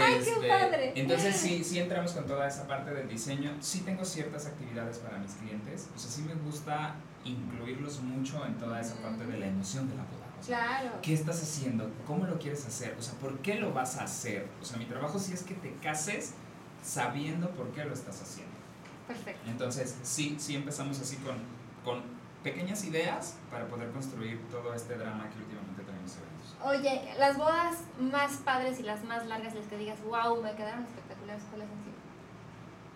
Ay, qué Este, padre. Entonces sí, sí entramos con toda esa parte del diseño. Sí tengo ciertas actividades para mis clientes. O sea, sí me gusta incluirlos mucho en toda esa parte de la emoción de la boda. O sea, Claro. ¿Qué estás haciendo? ¿Cómo lo quieres hacer? O sea, ¿por qué lo vas a hacer? O sea, mi trabajo sí es que te cases sabiendo por qué lo estás haciendo. Perfecto. Entonces, sí, sí empezamos así con, con pequeñas ideas para poder construir todo este drama que últimamente tenemos eventos. Oye, las bodas más padres y las más largas, las que digas, wow, me quedaron espectaculares, ¿cuáles han sido?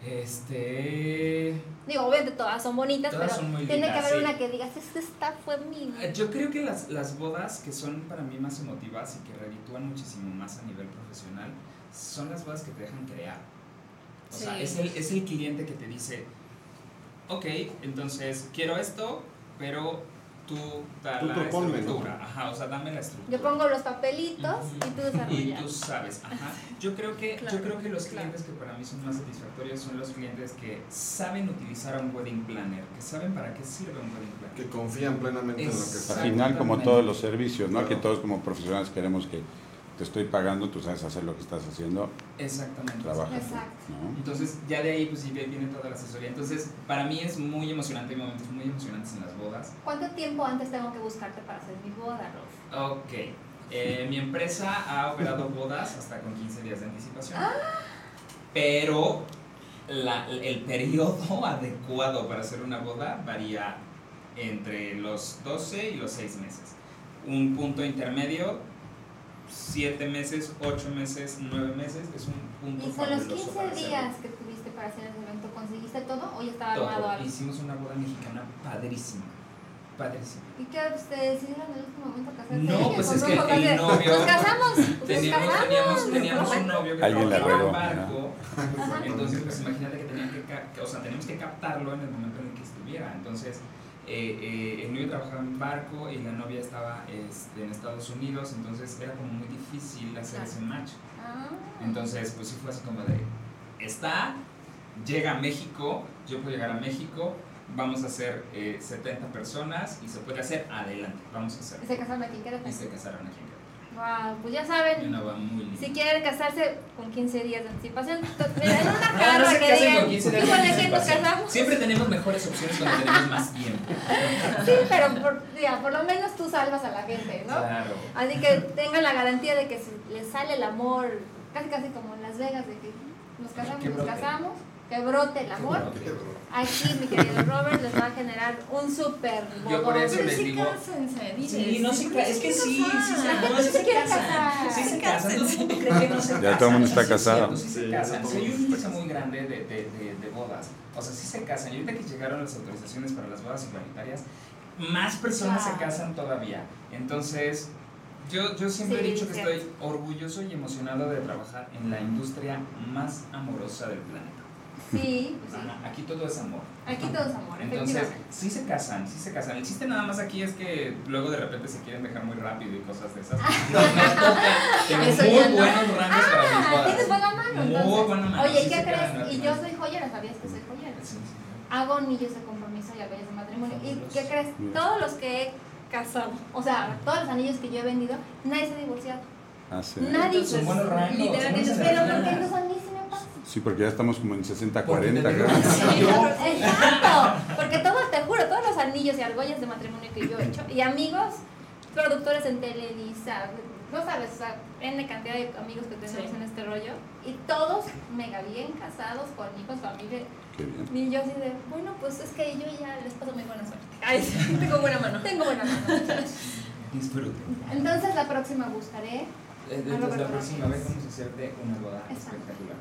Este... Digo, obviamente todas son bonitas, Todas pero son muy tiene que lindas, haber sí. una que digas, "Es que esta fue mi... Yo creo que las, las bodas que son para mí más emotivas y que reditúan muchísimo más a nivel profesional son las bodas que te dejan crear. O sea, Sí. es el, es el cliente que te dice, ok, entonces quiero esto, pero tú da Tú la estructura. Ajá, o sea, dame la estructura. Yo pongo los papelitos y tú Y desarrollas. tú sabes, ajá. Yo creo que, Claro, yo creo que los claro. clientes que para mí son más satisfactorios son los clientes que saben utilizar a un wedding planner, que saben para qué sirve un wedding planner. Que confían plenamente en lo que Al está. Exacto. final, como todos los servicios, ¿no? Claro. Que todos como profesionales queremos que te estoy pagando, tú sabes hacer lo que estás haciendo, Exactamente. trabaja. Exacto. ¿no? Entonces, ya de ahí, pues sí, viene toda la asesoría. Entonces, para mí es muy emocionante, hay momentos muy emocionantes en las bodas. ¿Cuánto tiempo antes tengo que buscarte para hacer mi boda, Ros? Ok. Eh, mi empresa ha operado bodas hasta con 15 días de anticipación. Pero la- el periodo adecuado para hacer una boda varía entre los 12 y los 6 meses. Un punto intermedio, 7 meses, 8 meses, 9 meses, es un punto Y con los fabuloso 15 para hacerlo. días que tuviste para hacer ese evento, ¿conseguiste todo o ya estaba Todo. armado algo? Hicimos una boda mexicana padrísima. Padrísima. ¿Y qué ustedes decidieron en el último momento casarse? No, ¿Qué pues es que el novio- Nos casamos. Nos Teníamos, casamos. teníamos, teníamos un novio que Alguien trabajaba en barco. Entonces, pues imagínate que tenían que- o sea, teníamos que captarlo en el momento en el que estuviera. Entonces, eh, eh, el novio trabajaba en barco y la novia estaba este, en Estados Unidos, entonces era como muy difícil hacer ese match. Ah. Entonces, pues sí fue así como de, está, llega a México, yo puedo llegar a México, vamos a hacer eh, 70 personas y se puede hacer, adelante, vamos a hacer. ¿Y se casaron aquí en Querétaro? Y se casaron aquí en Wow, pues ya saben, Una boda muy linda. si quieren casarse con 15 días de anticipación, mira, en una No, no carta que digan, con 15 días de "Híjole, que nos anticipación. casamos. Siempre tenemos mejores opciones cuando tenemos más tiempo. Sí, pero por, ya, por lo menos tú salvas a la gente, ¿no? Claro. Así que tengan la garantía de que si les sale el amor, casi casi como en Las Vegas, de que nos casamos, nos casamos, que brote el amor. Aquí, mi querido Robert, les va a generar un súper Yo por eso les digo-. Sí, no se es que sí, sí se, casan. casar. Sí se casan. Que no se Ya casan. todo el mundo está casado. Sí se casan. ya hay un índice muy grande de, de, de, de bodas. O sea, sí se casan. Y ahorita que llegaron las autorizaciones para las bodas igualitarias, más personas se casan todavía. Entonces, yo, yo siempre Sí, he dicho que estoy orgulloso y emocionado de trabajar en la industria más amorosa del planeta. Sí, pues sí. Aquí todo es amor. Aquí todo es amor, Entonces, sí se casan, sí se casan. El chiste nada más aquí es que luego de repente se quieren dejar muy rápido y cosas de esas. No. Tengo Eso muy no. buenos rangos para mis Ah, bodas. tienes buena mano, Muy buena mano, Oye, sí ¿qué crees? Y yo soy joyera, ¿sabías que soy joyera? Sí, sí. Hago anillos de compromiso y anillos de matrimonio. ¿Y qué crees? Todos los que he casado, o sea, todos los anillos que yo he vendido, nadie se ha divorciado. Ah, sí. Nadie. Son buenos rangos. Literalmente, son buenas pero porque los a mí sí porque ya estamos como en 60-40 Porque tenemos- acá. Sí. Exacto, porque todo, te juro, todos los anillos y argollas de matrimonio que yo he hecho, y amigos, productores en Televisa, no sabes, o sea, N cantidad de amigos que tenemos Sí. en este rollo, y todos mega bien casados, con hijos, familia, Qué bien. y yo así de, bueno, pues es que yo ya les paso muy buena suerte. Ay, tengo buena mano. Tengo buena mano. Disfruten. Entonces la próxima buscaré, Eh, Entonces, la Roberto próxima vez vamos a hacerte una boda Exacto. espectacular.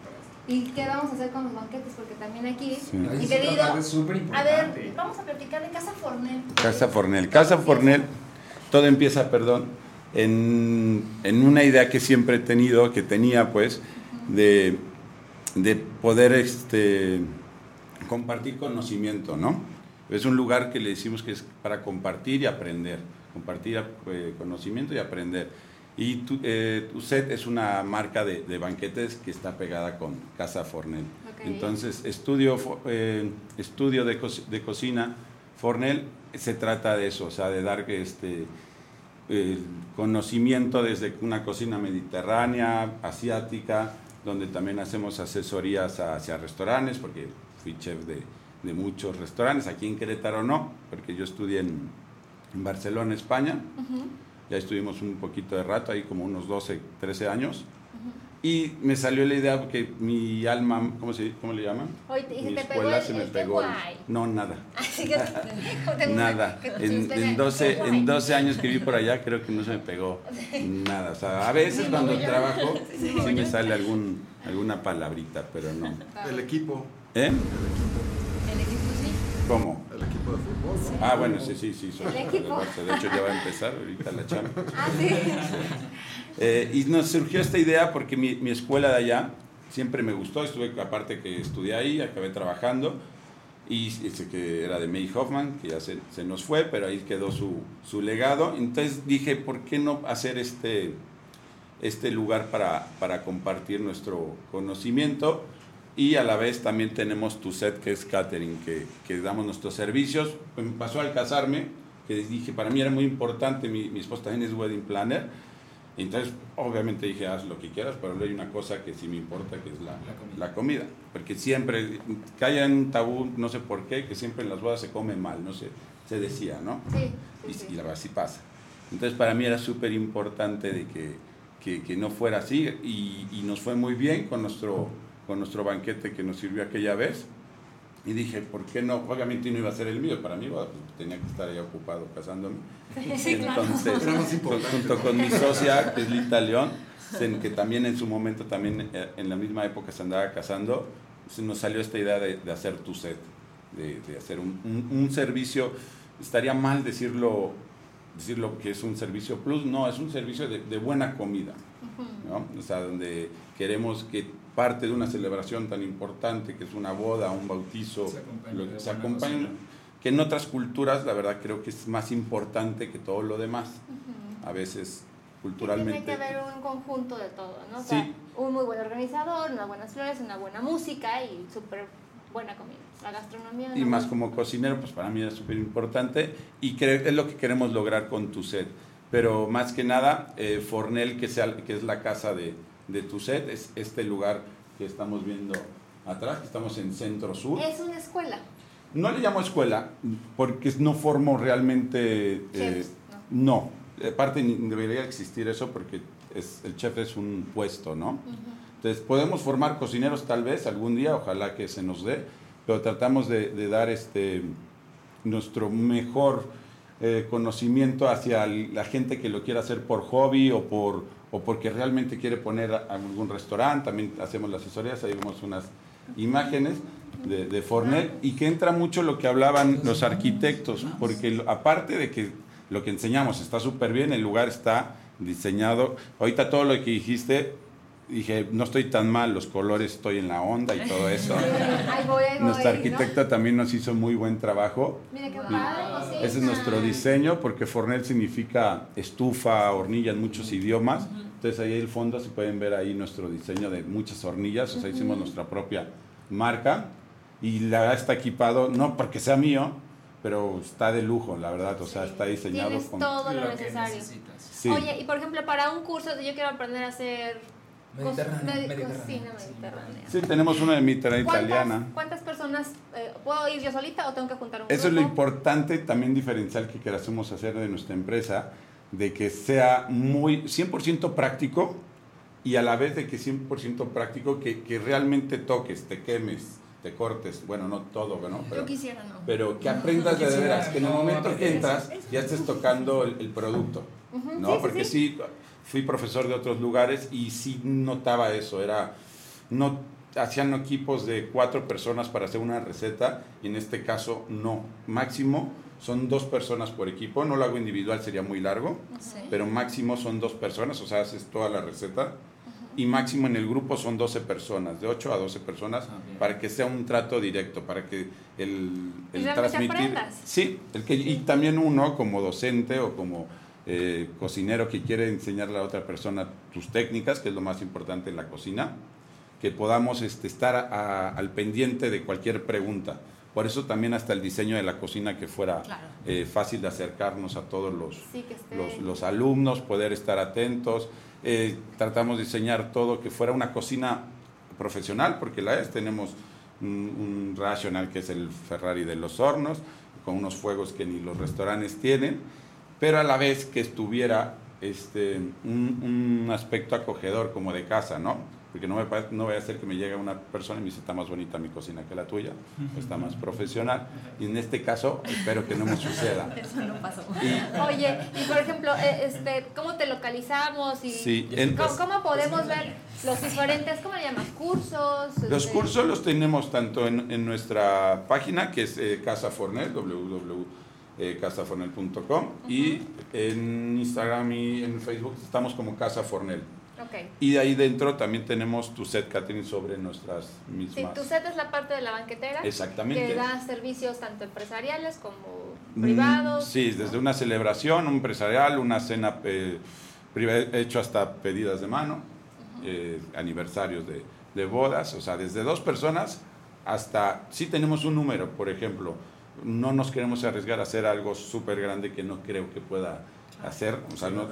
¿Y qué vamos a hacer con los banquetes? Porque también aquí, Sí. parte súper a ver, vamos a platicar de Casa Fornel. Casa Fornel. Casa Fornel, todo empieza, perdón, en, en una idea que siempre he tenido, que tenía pues, de, de poder este, compartir conocimiento, ¿no? Es un lugar que le decimos que es para compartir y aprender, compartir eh, conocimiento y aprender. Y tu, eh, es una marca de, de banquetes que está pegada con Casa Fornel. Ok. Entonces, estudio, eh, estudio de, co- de cocina Fornel se trata de eso, o sea, de dar este, conocimiento desde una cocina mediterránea, asiática, donde también hacemos asesorías hacia restaurantes, porque fui chef de, de muchos restaurantes, aquí en Querétaro no, porque yo estudié en, en Barcelona, España, ya estuvimos un poquito de rato, ahí como unos 12, 13 años, y me salió la idea porque mi alma, ¿cómo, se, cómo le llaman? Oye, ¿y se mi te pegó escuela el- se me el pegó. el-? No, nada. Así que ¿cómo te gusta Nada. En, en sea, 12, qué guay? en 12 años que viví por allá, creo que no se me pegó nada. O sea, a veces cuando trabajo sí me sale algún, alguna palabrita, pero no. El equipo, ¿Eh? El equipo sí. ¿Cómo? El equipo de fútbol. Ah, bueno, sí, sí, sí. soy El del equipo. Barça. De hecho, ya va a empezar ahorita la chamba. Ah, sí. Eh, y nos surgió esta idea porque mi, mi escuela de allá siempre me gustó, estuve aparte que estudié ahí, acabé trabajando y ese que era de May Hoffman, que ya se, se nos fue, pero ahí quedó su, su legado. Entonces dije, ¿por qué no hacer este, este lugar para, para compartir nuestro conocimiento? Y a la vez también tenemos tu set que es catering, que, que damos nuestros servicios. Me pasó al casarme, que dije, para mí era muy importante, mi, mi esposa también es wedding planner, entonces, obviamente dije, haz lo que quieras, pero hay una cosa que sí me importa, que es la, La comida. la comida. Porque siempre, que haya un tabú, no sé por qué, que siempre en las bodas se come mal, no sé, se decía, ¿no? Sí, Y, sí, y sí. la verdad sí pasa. Entonces, para mí era súper importante de que, que, que no fuera así y, y nos fue muy bien con nuestro, con nuestro banquete que nos sirvió aquella vez. Y dije, ¿por qué no? Obviamente no iba a ser el mío, para mí pues, tenía que estar ahí ocupado casándome. Sí, claro. Entonces, importante. junto con mi socia, que es Lita León, que también en su momento, también eh, en la misma época se andaba casando, se nos salió esta idea de, de hacer tu set, de, de hacer un, un- un servicio, estaría mal decirlo, decirlo que es un servicio plus, no, es un servicio de, de buena comida, ¿no? O sea, donde queremos que parte de una celebración tan importante, que es una boda, un bautizo, Se acompañe lo que se cocina. que en otras culturas, la verdad, creo que es más importante que todo lo demás. A veces, culturalmente. Tiene que haber un conjunto de todo, ¿no? O Sí. sea, un muy buen organizador, unas buenas flores, una buena música y súper buena comida. La gastronomía. Y más como cocinero, pues para mí es súper importante y cre- es lo que queremos lograr con tu set. Pero más que nada, eh, Fornel, que, sea, que es la casa de, de tu set, es este lugar que estamos viendo atrás, que estamos en Centro Sur. Es una escuela. No le llamo escuela porque no formo realmente... eh, Chefs, no, aparte ni debería existir eso porque es, el chef es un puesto, ¿no? Entonces, podemos formar cocineros tal vez algún día, ojalá que se nos dé, pero tratamos de, de dar este, nuestro mejor eh, conocimiento hacia la gente que lo quiera hacer por hobby o, por, o porque realmente quiere poner algún restaurante. También hacemos las asesorías, ahí vemos unas imágenes de, de y que entra mucho lo que hablaban los arquitectos, porque aparte de que lo que enseñamos está súper bien, el lugar está diseñado. Ahorita todo lo que dijiste, dije, no estoy tan mal, los colores estoy en la onda y todo eso. Ahí voy, ahí voy. Nuestra ¿no? arquitecta también nos hizo muy buen trabajo. Mira qué padre cocina. Ese es nuestro diseño, porque Fornel significa estufa, hornilla en muchos idiomas. Entonces ahí el fondo se pueden ver ahí nuestro diseño de muchas hornillas, o sea, hicimos nuestra propia marca y la verdad está equipado, no porque sea mío, pero está de lujo, la verdad, o sea, está diseñado Tienes con... todo lo, Lo necesario. Oye, y por ejemplo, para un curso, yo quiero aprender a hacer cos- Mediterráneo, medi- mediterráneo, cocina sí. mediterránea. Sí, tenemos una de Mediterránea ¿Cuántas, italiana. ¿Cuántas personas eh, puedo ir yo solita o tengo que juntar un Eso es lo grupo? importante también diferencial que queremos hacer de nuestra empresa, de que sea muy 100% práctico y a la vez de que 100% práctico, que, que realmente toques, te quemes, te cortes, bueno, no todo, ¿no? Pero, Yo quisiera, no. pero que aprendas de Quisiera, veras, que en el no, momento no, que entras ya estés tocando el, el producto, ¿no? Porque sí, fui profesor de otros lugares y sí notaba eso, era, no, hacían equipos de cuatro personas para hacer una receta y en este caso no, máximo son dos personas por equipo, no lo hago individual, sería muy largo, Sí. pero máximo son dos personas, o sea, haces toda la receta y máximo en el grupo son 12 personas, de 8 a 12 personas, Ah, para que sea un trato directo, para que el, el transmitir... Sí, el que, y también uno como docente o como eh, cocinero que quiere enseñarle a otra persona tus técnicas, que es lo más importante en la cocina, que podamos este, estar a- al pendiente de cualquier pregunta. Por eso también hasta el diseño de la cocina que fuera Claro. eh, fácil de acercarnos a todos Sí, los, los alumnos, poder estar atentos. Eh, tratamos de diseñar todo que fuera una cocina profesional, porque la es. Tenemos un, un Rational, que es el Ferrari de los hornos, con unos fuegos que ni los restaurantes tienen, pero a la vez que estuviera este, un, un aspecto acogedor como de casa, ¿no? Porque no, me, no vaya a ser que me llegue una persona y me dice, está más bonita mi cocina que la tuya, o está más profesional. Y en este caso, espero que no me suceda. Eso no pasó. Oye, y por ejemplo, eh, este, ¿cómo te localizamos? Y Sí, en- ¿cómo, cómo podemos ver los diferentes, ¿cómo le llamas? ¿Cursos? Los Este, cursos los tenemos tanto en, en nuestra página, que es eh, Casa Fornel, www.casafornel.com, y en Instagram y en Facebook estamos como Casa Fornel. Ok. Y de ahí dentro también tenemos tu set catering sobre nuestras Sí, mismas. tu set es la parte de la banquetera. Exactamente. Que da servicios tanto empresariales como Mm, privados. Sí, desde una celebración, un empresarial, una cena eh, hecho hasta pedidas de mano, eh, aniversarios de, de bodas, o sea, desde dos personas hasta, sí tenemos un número, por ejemplo, no nos queremos arriesgar a hacer algo súper grande que no creo que pueda hacer, o sea, no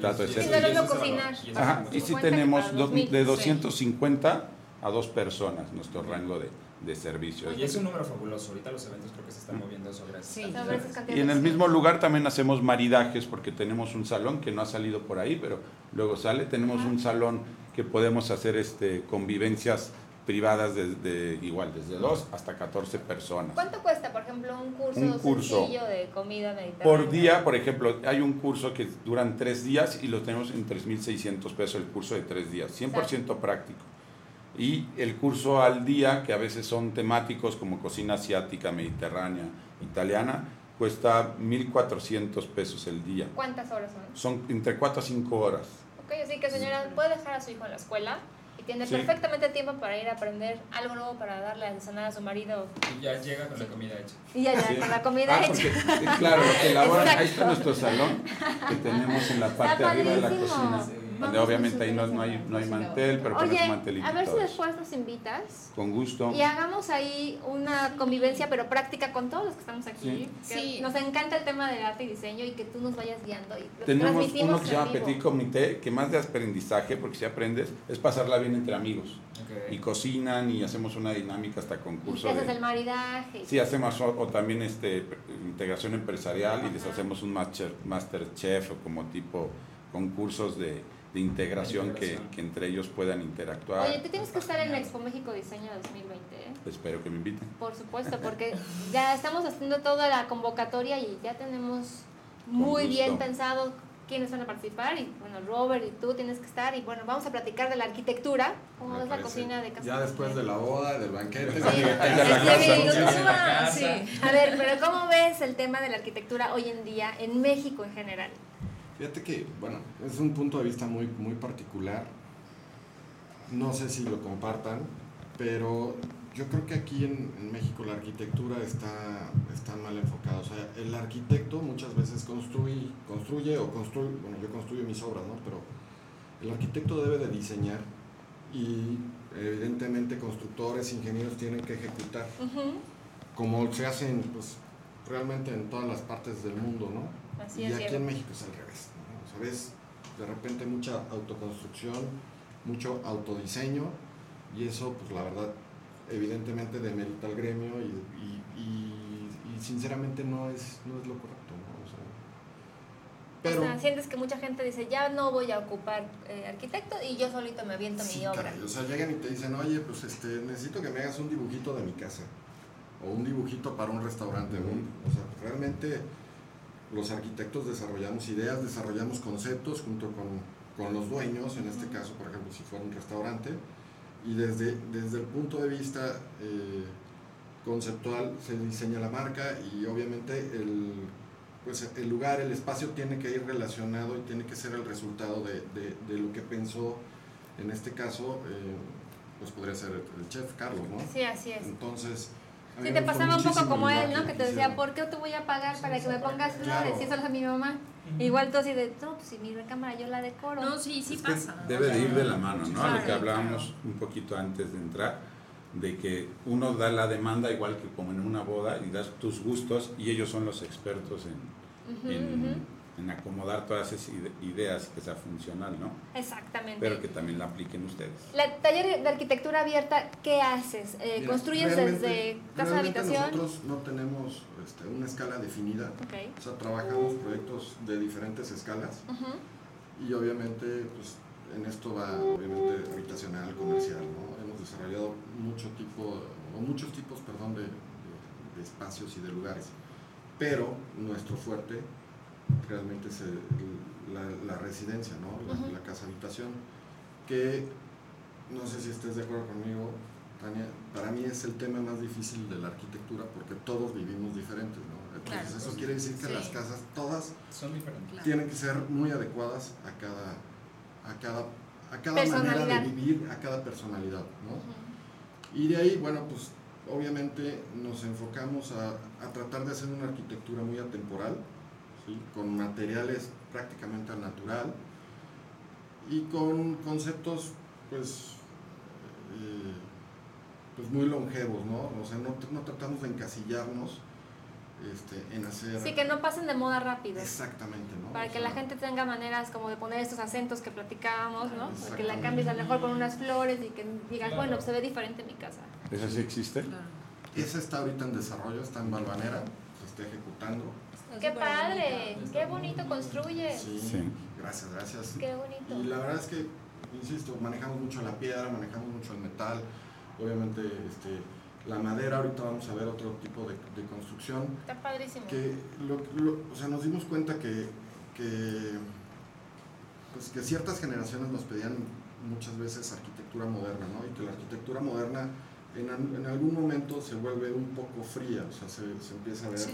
trato de ser... Sí, y Ajá, sí 50 tenemos para do- 2000, de sí. 250 a dos personas nuestro rango de, de servicio. Y es un número fabuloso. Ahorita los eventos creo que se están moviendo sobre eso. Sí. Sobre esas Y en el mismo lugar también hacemos maridajes porque tenemos un salón que no ha salido por ahí, pero luego sale. Tenemos un salón que podemos hacer este, convivencias privadas desde igual, desde 2 hasta 14 personas. ¿Cuánto cuesta, por ejemplo, un curso, Un curso. sencillo de comida mediterránea? Por día, por ejemplo, hay un curso que duran tres días y lo tenemos en 3.600 pesos el curso de tres días, 100% práctico. Y el curso al día, que a veces son temáticos como cocina asiática, mediterránea, italiana, cuesta 1.400 pesos el día. ¿Cuántas horas son? Son entre 4 a 5 horas. Ok, así que señora, puede dejar a su hijo en la escuela tiene Sí. perfectamente tiempo para ir a aprender algo nuevo para darle a cenar a su marido. Y ya llega con la comida hecha. Y ya, Sí. con la comida Ah, hecha. porque, claro, elaboran, ahí está nuestro salón que tenemos en la parte de Está arriba de la cocina, donde obviamente ahí no, no a hay, no hay mantel, pero Oye, pones mantelito a ver y si después nos invitas Con gusto. y hagamos ahí una convivencia, pero práctica con todos los que estamos aquí. Sí. Que Sí. Nos encanta el tema del arte y diseño y que tú nos vayas guiando. Y Tenemos uno que se llama. Petit Comité, que más de aprendizaje, porque si aprendes, es pasarla bien entre amigos. Ok. Y cocinan y hacemos una dinámica hasta Y concurso haces de... el maridaje. Sí, hacemos o, o también este, integración empresarial y les hacemos un master, master chef o como tipo concursos de, de integración, que, Integración. que entre ellos puedan interactuar. Oye, tú tienes que estar en Expo México Diseño 2020, ¿eh? Espero que me inviten. Por supuesto, porque ya estamos haciendo toda la convocatoria y ya tenemos muy bien pensado quiénes van a participar. Y bueno, Robert y tú tienes que estar. Y bueno, vamos a platicar de la arquitectura, cómo Me es la cocina de casa. Ya después de la boda, del banquete. Sí, sí, de la la casa. Sí. A ver, pero ¿cómo ves el tema de la arquitectura hoy en día en México en general? Fíjate que, bueno, es un punto de vista muy, muy particular. No sé si lo compartan, pero yo creo que aquí en, en México la arquitectura está, está mal enfocada. O sea, el arquitecto muchas veces construye, construye o construye, bueno, yo construyo mis obras, ¿no? Pero el arquitecto debe de diseñar y evidentemente constructores, ingenieros tienen que ejecutar como se hacen pues, realmente en todas las partes del mundo, ¿no? Así y es, aquí Diego. en México es al revés, ¿no? O sea, ves de repente mucha autoconstrucción, mucho autodiseño y eso pues la verdad evidentemente demerita al gremio y, y- y- y sinceramente no es, no es lo correcto, ¿no? O sea, pero... o sea, sientes que mucha gente dice, ya no voy a ocupar eh, arquitecto y yo solito me aviento Sí, mi obra. caray, o sea, llegan y te dicen, oye, pues este, necesito que me hagas un dibujito de mi casa. O un dibujito para un restaurante. un- o sea, realmente los arquitectos desarrollamos ideas, desarrollamos conceptos junto con, con los dueños, en este caso, por ejemplo, si fuera un restaurante. Y desde, desde el punto de vista eh, conceptual se diseña la marca y obviamente el, pues el lugar, el espacio tiene que ir relacionado y tiene que ser el resultado de, de- de lo que pensó En este caso, eh, pues podría ser el chef Carlos, ¿no? Sí, así es. Entonces, Sí, te pasaba un poco como él, ¿no? Que te decía. ¿por qué te voy a pagar para que me pongas Claro. flores? Y eso lo hace mi mamá. Igual tú así de, no, pues si mi recámara yo la decoro. No, sí, sí Es que pasa. debe de ir de la mano, ¿no? A lo que hablábamos un poquito antes de entrar, de que uno da la demanda igual que como en una boda y das tus gustos y ellos son los expertos en, en. En acomodar todas esas ide- ideas que sea funcional, ¿no? Exactamente. Pero que también la apliquen ustedes. La taller de arquitectura abierta, ¿qué haces? Eh, Mira, ¿Construyes desde casa realmente habitación? Nosotros no tenemos este, una escala definida. Ok. O sea, trabajamos proyectos de diferentes escalas Ujú. y obviamente pues, en esto va obviamente habitacional, comercial. ¿no? Hemos desarrollado mucho tipo, o muchos tipos perdón, de, de- de espacios y de lugares. Pero nuestro fuerte realmente es el- la, la residencia, ¿no? la, Ujú. la casa habitación, que no sé si estés de acuerdo conmigo, Tania, para mí es el tema más difícil de la arquitectura porque todos vivimos diferentes, ¿no? Entonces Claro. eso quiere decir que Sí. las casas todas Son diferentes. Claro. tienen que ser muy adecuadas a cada, a cada, a cada manera de vivir, a cada personalidad, ¿no? Ujú. Y de ahí, bueno, pues obviamente nos enfocamos a, a tratar de hacer una arquitectura muy atemporal, ¿sí? con materiales prácticamente al natural y con conceptos, pues, eh, pues muy longevos, ¿no? O sea, no, no tratamos de encasillarnos este, en hacer... Sí, que no pasen de moda rápido. Exactamente, ¿no? Para O que sea, la gente tenga maneras como de poner estos acentos que platicábamos, ¿no? Para que la cambies a lo mejor con unas flores y que digas, Claro. bueno, se ve diferente en mi casa. ¿Eso sí existe? Claro. Ese está ahorita en desarrollo, está en Balvanera, se está ejecutando. ¡Qué padre! ¡Qué bonito construye! Sí, Sí. gracias, gracias. ¡Qué bonito! Y la verdad es que, insisto, manejamos mucho la piedra, manejamos mucho el metal, obviamente este, la madera, ahorita vamos a ver otro tipo de, de construcción, Está padrísimo. que lo, lo- o sea, nos dimos cuenta que, que, pues, que ciertas generaciones nos pedían muchas veces arquitectura moderna, ¿no? Y que la arquitectura moderna en, al- en algún momento se vuelve un poco fría, o sea, se, se empieza a ver Sí.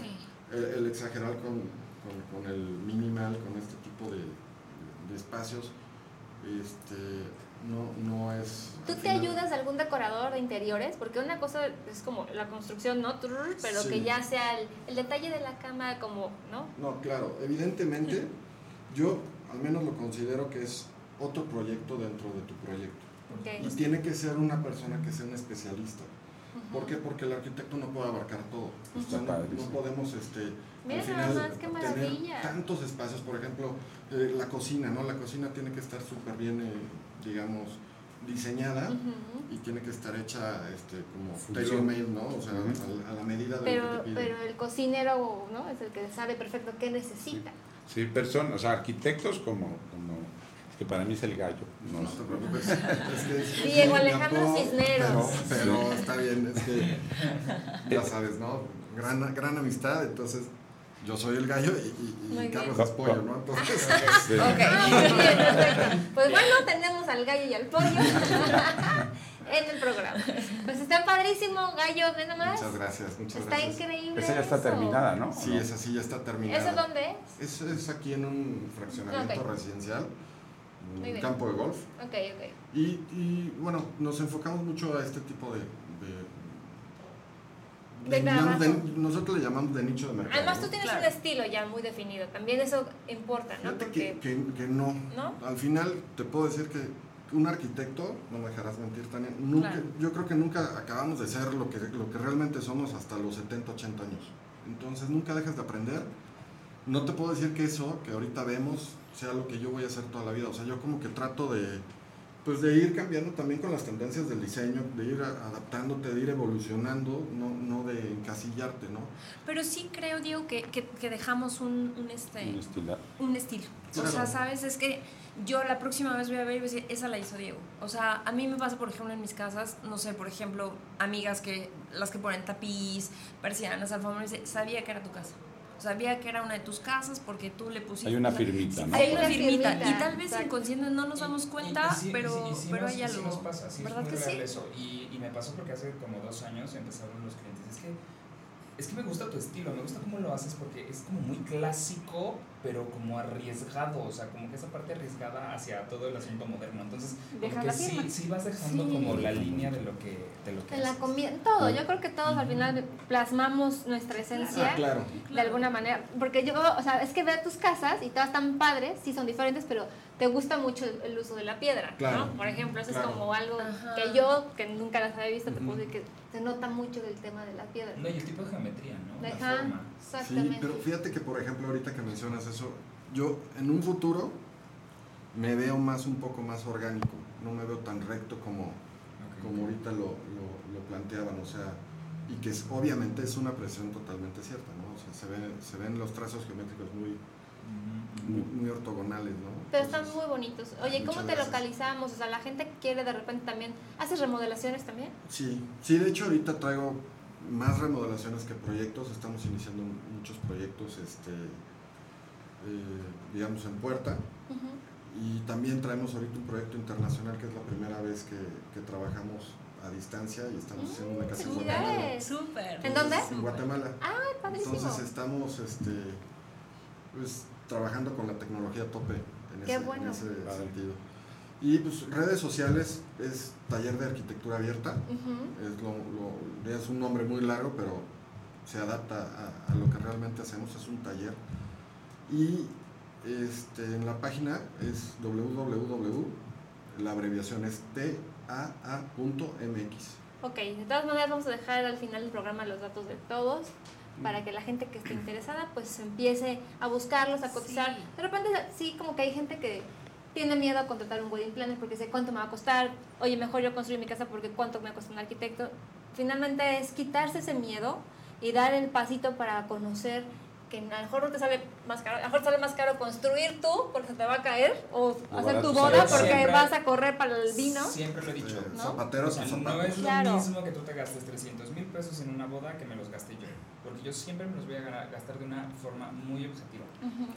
El, el exagerar con, con- con el minimal, con este tipo de, de espacios, este, no, no es... ¿Tú te final- ayudas de algún decorador de interiores? Porque una cosa es como la construcción, ¿no? Pero Sí. que ya sea el, el detalle de la cama, como, ¿no? No, claro, evidentemente yo al menos lo considero que es otro proyecto dentro de tu proyecto. Y tiene que ser una persona que sea un especialista. ¿Por qué? Porque el arquitecto no puede abarcar todo. O sea, no, sí. podemos este, Mira al final más, qué tener maravilla. tantos espacios. Por ejemplo, eh, la cocina, ¿no? La cocina tiene que estar súper bien, eh, digamos, diseñada y tiene que estar hecha este, como Función. tailor-made, ¿no? O sea, a, a la medida de lo Pero, que te piden. pero el cocinero, ¿no? Es el que sabe perfecto qué necesita. Sí, personas, o sea, arquitectos como, como que para mí es el gallo. No, No te preocupes. Es que es- es Diego Alejandro Cisneros. Pero, pero está bien, es que ya sabes, ¿no? Gran, gran amistad, entonces yo soy el gallo y, y- y Muy Carlos es pollo, ¿no? Entonces, Sí. Ah, muy bien, perfecto. Pues bueno, tenemos al gallo y al pollo en el programa. Pues está padrísimo, gallo, ve nomás. muchas gracias, muchas Está gracias. increíble. Esa ya está eso. terminada, ¿no? Sí, esa sí ya está terminada. ¿Eso dónde es? Es, es aquí en un fraccionamiento residencial, un campo de golf. Ok, ok. Y, y, bueno, nos enfocamos mucho a este tipo de... de- De de- nosotros le llamamos de nicho de mercado. Además ¿no? tú tienes Claro. un estilo ya muy definido. También eso importa, ¿no? Fíjate Porque que, que, que no. ¿No? Al final te puedo decir que un arquitecto, no me dejarás mentir, Tania, nunca, Claro. yo creo que nunca acabamos de ser lo que, lo que realmente somos hasta los 70, 80 años. Entonces nunca dejas de aprender. No te puedo decir que eso que ahorita vemos sea lo que yo voy a hacer toda la vida. O sea, yo como que trato de, pues de ir cambiando también con las tendencias del diseño, de ir adaptándote, de ir evolucionando, no, no de encasillarte, ¿no? Pero sí creo, Diego, que, que, que dejamos un, un, este, Un estilo. un estilo. O sea, ¿sabes? Es que yo la próxima vez voy a ver y voy a decir, esa la hizo Diego. O sea, a mí me pasa, por ejemplo, en mis casas, no sé, por ejemplo, amigas que, las que ponen tapiz, persianas, alfombras, sabía que era tu casa. Sabía que era una de tus casas porque tú le pusiste... Hay una firmita, ¿no? Hay una firmita. Y tal vez exacto. inconsciente no nos damos Y- y- cuenta, y pero, sí- sí pero nos- hay sí algo. nos pasa, sí, ¿Verdad es que muy real eso. Y, y me pasó porque hace como dos años empezaron los clientes. Es que Es que me gusta tu estilo, me gusta cómo lo haces porque es como muy clásico, pero como arriesgado, o sea, como que esa parte arriesgada hacia todo el asunto moderno. Entonces, como que la sí, sí vas dejando Sí. como la línea de lo que, de lo que la todo. Yo creo que todos al final plasmamos nuestra esencia. Ah, claro. de alguna manera. Porque yo, o sea, es que veo tus casas y todas están padres, sí son diferentes, pero te gusta mucho el, el uso de la piedra, Claro. ¿no? Por ejemplo, eso Claro. es como algo Ajá. que yo, que nunca las había visto, te puedo decir que se nota mucho del tema de la piedra. No, y el tipo de geometría, ¿no? La Ajá, forma. exactamente. Sí, pero fíjate que por ejemplo ahorita que mencionas eso, yo en un futuro me veo más un poco más orgánico, no me veo tan recto como, como ahorita lo, lo, lo planteaban, o sea, y que es- obviamente es una presión totalmente cierta, ¿no? O sea, se, ve- se ven los trazos geométricos muy, muy, ortogonales, ¿no? Pero están muy bonitos. Oye, ¿cómo te gracias. localizamos? O sea, la gente quiere de repente también. ¿Haces remodelaciones también? Sí, sí, de hecho ahorita traigo más remodelaciones que proyectos, estamos iniciando muchos proyectos, este, digamos, en puerta. Y también traemos ahorita un proyecto internacional que es la primera vez que, que trabajamos a distancia y estamos haciendo una casa en Guatemala. felicidades. Súper. ¿En dónde? En Guatemala. Ay, padrísimo. Entonces estamos este, pues, trabajando con la tecnología a tope en Qué ese, bueno. en ese sentido. Y pues redes sociales es taller de arquitectura abierta. Es, lo, lo- es un nombre muy largo, pero se adapta a, a lo que realmente hacemos, es un taller. Y este, en la página es www, la abreviación es taa.mx. Ok, de todas maneras vamos a dejar al final del programa los datos de todos para que la gente que esté interesada pues empiece a buscarlos, a cotizar. Sí. De repente sí como que hay gente que tiene miedo a contratar un wedding planner porque dice cuánto me va a costar, oye mejor yo construir mi casa porque cuánto me cuesta un arquitecto. Finalmente es quitarse ese miedo y dar el pasito para conocer que a lo mejor no te sale más caro, a lo mejor te sale más caro construir tú porque se te va a caer o hacer tu boda porque Siempre- vas a correr para el vino. Siempre lo he dicho. ¿no? Zapatero O sea, tus no es Claro. lo mismo que tú te gastes 300 mil pesos en una boda que me los gaste yo. Porque yo siempre me los voy a ga- gastar de una forma muy objetiva.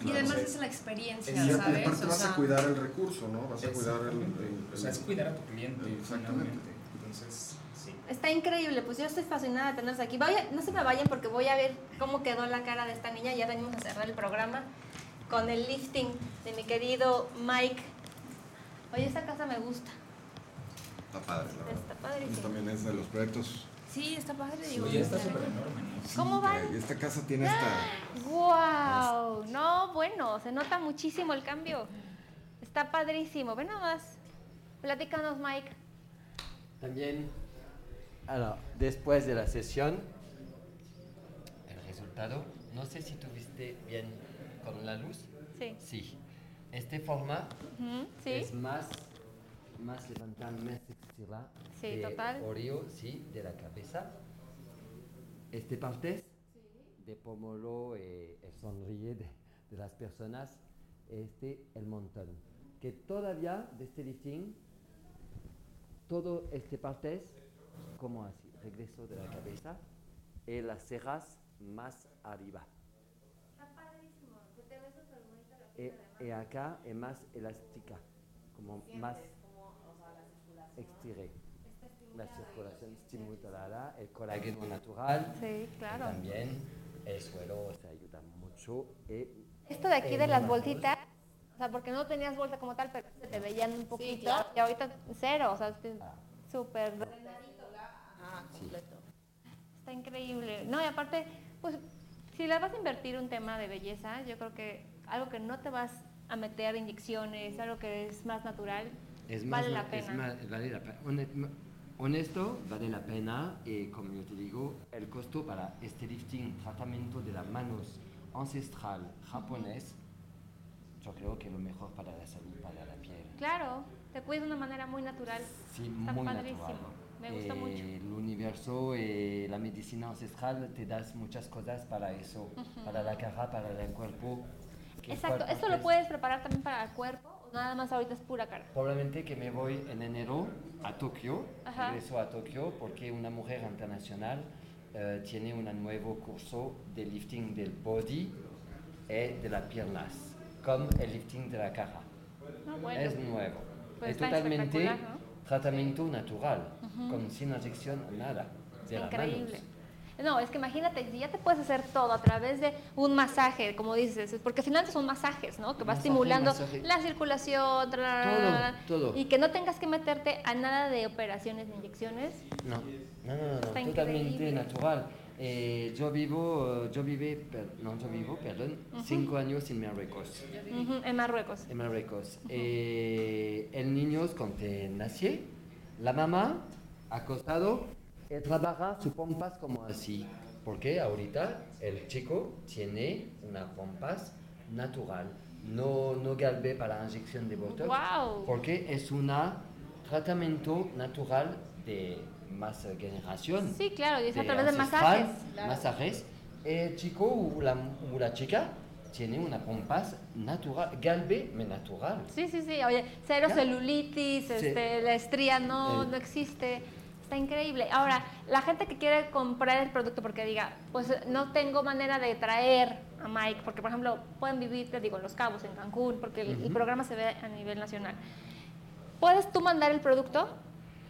Y además Entonces, es la experiencia, es- Y ¿sabes? aparte O vas sea, a cuidar el recurso, ¿no? Vas a cuidar el, O sea, es cuidar a tu cliente, Exactamente. finalmente. Sí. Está increíble, pues yo estoy fascinada de tenerlos aquí. Vaya, no se me vayan porque voy a ver cómo quedó la cara de esta niña. Ya venimos a cerrar el programa con el lifting de mi querido Mike. Oye, esta casa me gusta. Está padre, la verdad. Está padrísimo. También es de los proyectos. Sí, está padre, digo. Oye, está ve. súper enorme, ¿no? ¿Cómo va? Y esta casa tiene esta... ¡Wow! No, bueno, se nota muchísimo el cambio. Está padrísimo. Ven nada más. Platícanos, Mike. También, alors, después de la sesión, el resultado, no sé si tuviste bien con la luz. Sí. Sí. Este forma Sí. es más, más levantar, más estirar Sí, de total. Oreo, sí, de la cabeza. Este parte de pomolo y el sonríe de, de las personas, este el montón. Que todavía de este lifting, todo este parte es como así, regreso de la cabeza y las cejas más arriba. Y, y acá es más elástica, como más estiré. La circulación estimulada, el colágeno natural. Sí, claro. También el suelo se ayuda mucho. Y Esto de aquí de las bolsitas, o sea, porque no tenías bolsa como tal, pero se te veían un poquito. Y ahorita cero, o sea, es que súper. Sí. Está increíble. No, y aparte, pues, si le vas a invertir un tema de belleza, yo creo que algo que no te vas a meter inyecciones, algo que es más natural, Es más, vale la es pena. más- vale la pena. Honesto, vale la pena y como yo te digo, el costo para este lifting, tratamiento de las manos ancestral japonés, yo creo que lo mejor para la salud, para la piel. Claro, te cuidas de una manera muy natural. Sí, Está muy padrísimo. natural. Me gusta Eh, mucho. El universo y la medicina ancestral te das muchas cosas para eso, para la cara, para el cuerpo. Exacto, cuerpo ¿esto lo es- puedes preparar también para el cuerpo o nada más ahorita es pura cara? Probablemente que me voy en enero a Tokio, Ajá. regreso a Tokio porque una mujer internacional eh, tiene un nuevo curso de lifting del body y de las piernas, como el lifting de la cara. No, bueno. Es nuevo. Pues es totalmente ¿no? tratamiento natural, con sin inyección, nada. De Increíble. No, es que imagínate, si ya te puedes hacer todo a través de un masaje, como dices, es porque al final son masajes, ¿no? Que va Masaje, estimulando masaje. la circulación, tra, Todo, todo. y que no tengas que meterte a nada de operaciones, de inyecciones. No, no, no, no, Está totalmente increíble. natural. Eh, yo vivo, yo vive, per- no, yo vivo, perdón, cinco años en Marruecos. En Marruecos. En Marruecos. Eh, el niño, cuando nació, la mamá acostado y trabaja sus pompas como así. Porque ahorita el chico tiene una pompas natural, no, no galbe para inyección de botox. Wow. Porque es un tratamiento natural de más generación. Sí, claro, y es a través de masajes. masajes. El chico o la, o la chica tiene una pompas natural, galbe, me natural. Sí, sí, sí. Oye, cero Ya. celulitis, este, la estría no, El- no existe. Está increíble. Ahora, la gente que quiere comprar el producto porque diga, pues no tengo manera de traer a Mike, porque por ejemplo pueden vivir, te digo, en Los Cabos, en Cancún, porque el, el Ujú. programa se ve a nivel nacional. ¿Puedes tú mandar el producto?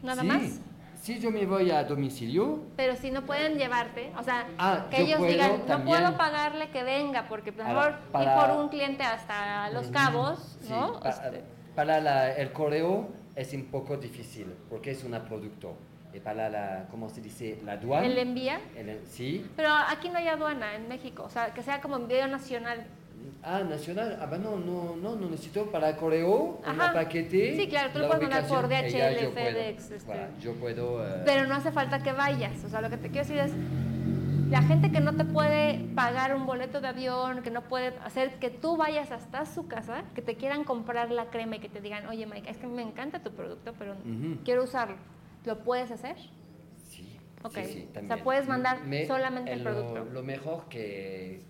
Nada sí, más. Si yo me voy a domicilio, Pero si no pueden llevarte, o sea, Ah, que ellos digan, no puedo pagarle que venga, porque por Para- favor, ir por un cliente hasta Los Cabos, sí, ¿no? Este, para la- el correo es un poco difícil porque es un producto. Y para la, ¿cómo se dice? La aduana. ¿Él envía? el- sí. Pero aquí no hay aduana en México, o sea, que sea como envío nacional. Ah, nacional. Ah, bah, no, no, no, necesito para el correo, un Ajá. paquete. Sí, claro, tú lo puedes mandar por DHL, yo puedo. FedEx, este. Yo puedo. eh, Pero no hace falta que vayas, o sea, lo que te quiero decir es, la gente que no te puede pagar un boleto de avión, que no puede hacer que tú vayas hasta su casa, que te quieran comprar la crema y que te digan, oye Mike, es que me encanta tu producto, pero quiero usarlo. ¿Lo puedes hacer? Sí, Ok. sí, sí, O sea, también. puedes mandar Me- solamente el lo- producto. Lo mejor que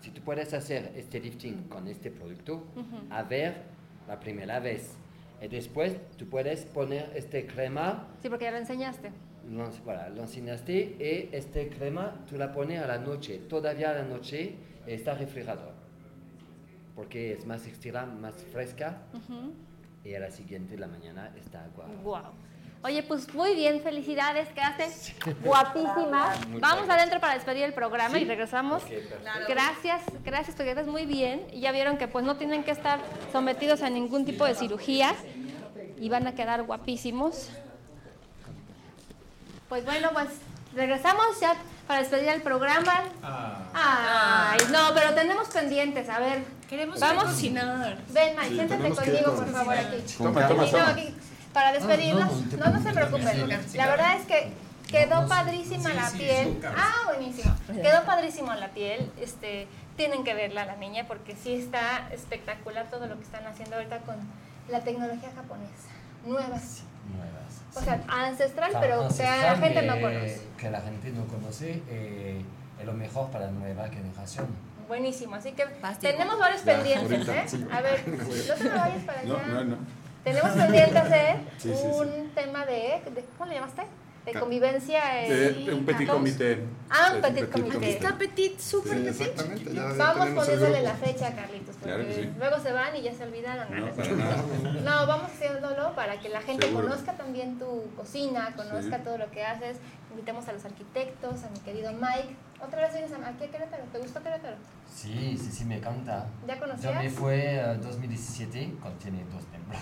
si tú puedes hacer este lifting con este producto, Ujú. a ver la primera vez. Y después tú puedes poner este crema, Sí, porque ya lo enseñaste. lo, voilà, lo enseñaste, y este crema tú la pones a la noche, todavía a la noche está refrigerador. Porque es más extra, más fresca, Ujú. y a la siguiente, la mañana, está agua. Wow. Oye, pues muy bien, felicidades, quedaste guapísima. Muchas Vamos adentro para despedir el programa y Sí. regresamos. Gracias, gracias, te quedas muy bien. Y ya vieron que pues no tienen que estar sometidos a ningún tipo de cirugía y van a quedar guapísimos. Pues bueno, pues regresamos ya para despedir el programa. Ay, no, pero tenemos pendientes, a ver. Queremos Vamos. cocinar. Ven, Mike, Sí, siéntate conmigo, por favor, aquí. Toma, toma, Sí, no, toma. aquí, para despedirnos, no, no se preocupen. La verdad es que quedó padrísima la piel. Ah, buenísimo. Quedó padrísima la piel. Este, tienen que verla la niña porque sí está espectacular todo lo que están haciendo ahorita con la tecnología japonesa. Nuevas. Nuevas. O sea, ancestral, pero que la gente no conoce. Que la gente no conoce eh, es lo mejor para la nueva generación. Buenísimo. Así que tenemos varios Ya, pendientes, ahorita, ¿eh? sí. A ver, no te me vayas para allá. No, no, no. Tenemos pendiente hacer Sí, sí, sí. un tema de, de- ¿cómo le llamaste? De convivencia. De, de un petit comité. Ah, un petit comité. Está petit, súper Sí, petit. exactamente. Vamos poniéndole la fecha, Carlitos, porque Claro que sí. luego se van y ya se olvidaron. No, ¿no? para nada. No, vamos haciéndolo para que la gente Seguro. conozca también tu cocina, conozca Sí. todo lo que haces. Invitemos a los arquitectos, a mi querido Mike. Otra vez vienes a- aquí a Querétaro. ¿Te gustó Querétaro? Sí, sí, sí, me encanta. ¿Ya Yo me conocías? fue en 2017 cuando tiene dos templos.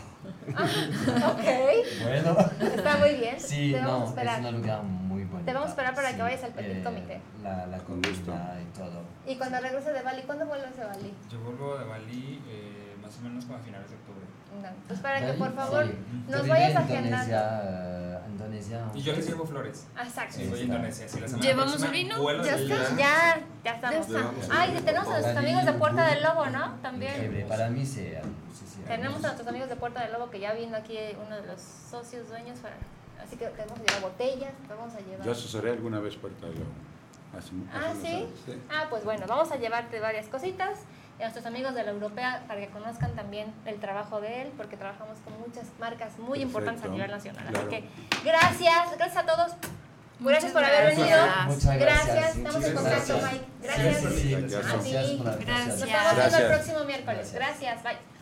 ok, Bueno, está muy bien. sí, Te vamos a no, esperar. es un lugar muy bonito. Te vamos a esperar para que vayas al petit comité. La, la comida y todo. Y cuando regreses de Bali, ¿cuándo vuelves de Bali? Yo vuelvo de Bali eh, más o menos como a finales de octubre. Pues para que por favor sí. nos vayas agendando. Indonesia, Indonesia. Y yo les llevo flores. Ah, Exacto. Si voy a Indonesia. Si la semana ¿Llevamos próxima el vino? ¿Ya está? Ya, ya estamos. Llevamos el Ay, tenemos a nuestros amigos de Puerta del Lobo, ¿no? También. Para mí sí. sí, sí, Tenemos a nuestros amigos de Puerta del Lobo que ya vino aquí uno de los socios dueños. para- Así que te vamos a llevar botellas, te vamos a llevar. Yo asesoré alguna vez Puerta de Lobo. Hace, mu- hace Ah, ¿sí? años, sí. Ah, pues bueno, vamos a llevarte varias cositas. A nuestros amigos de la Europea para que conozcan también el trabajo de él, porque trabajamos con muchas marcas muy Perfecto. importantes a nivel nacional. Claro. Así que gracias, gracias a todos. Gracias por haber venido. Muchas gracias. Gracias, estamos en contacto. Mike. Gracias. Sí, sí, Gracias. Nos invitación. Gracias. estamos viendo el próximo miércoles. Gracias. Gracias, bye.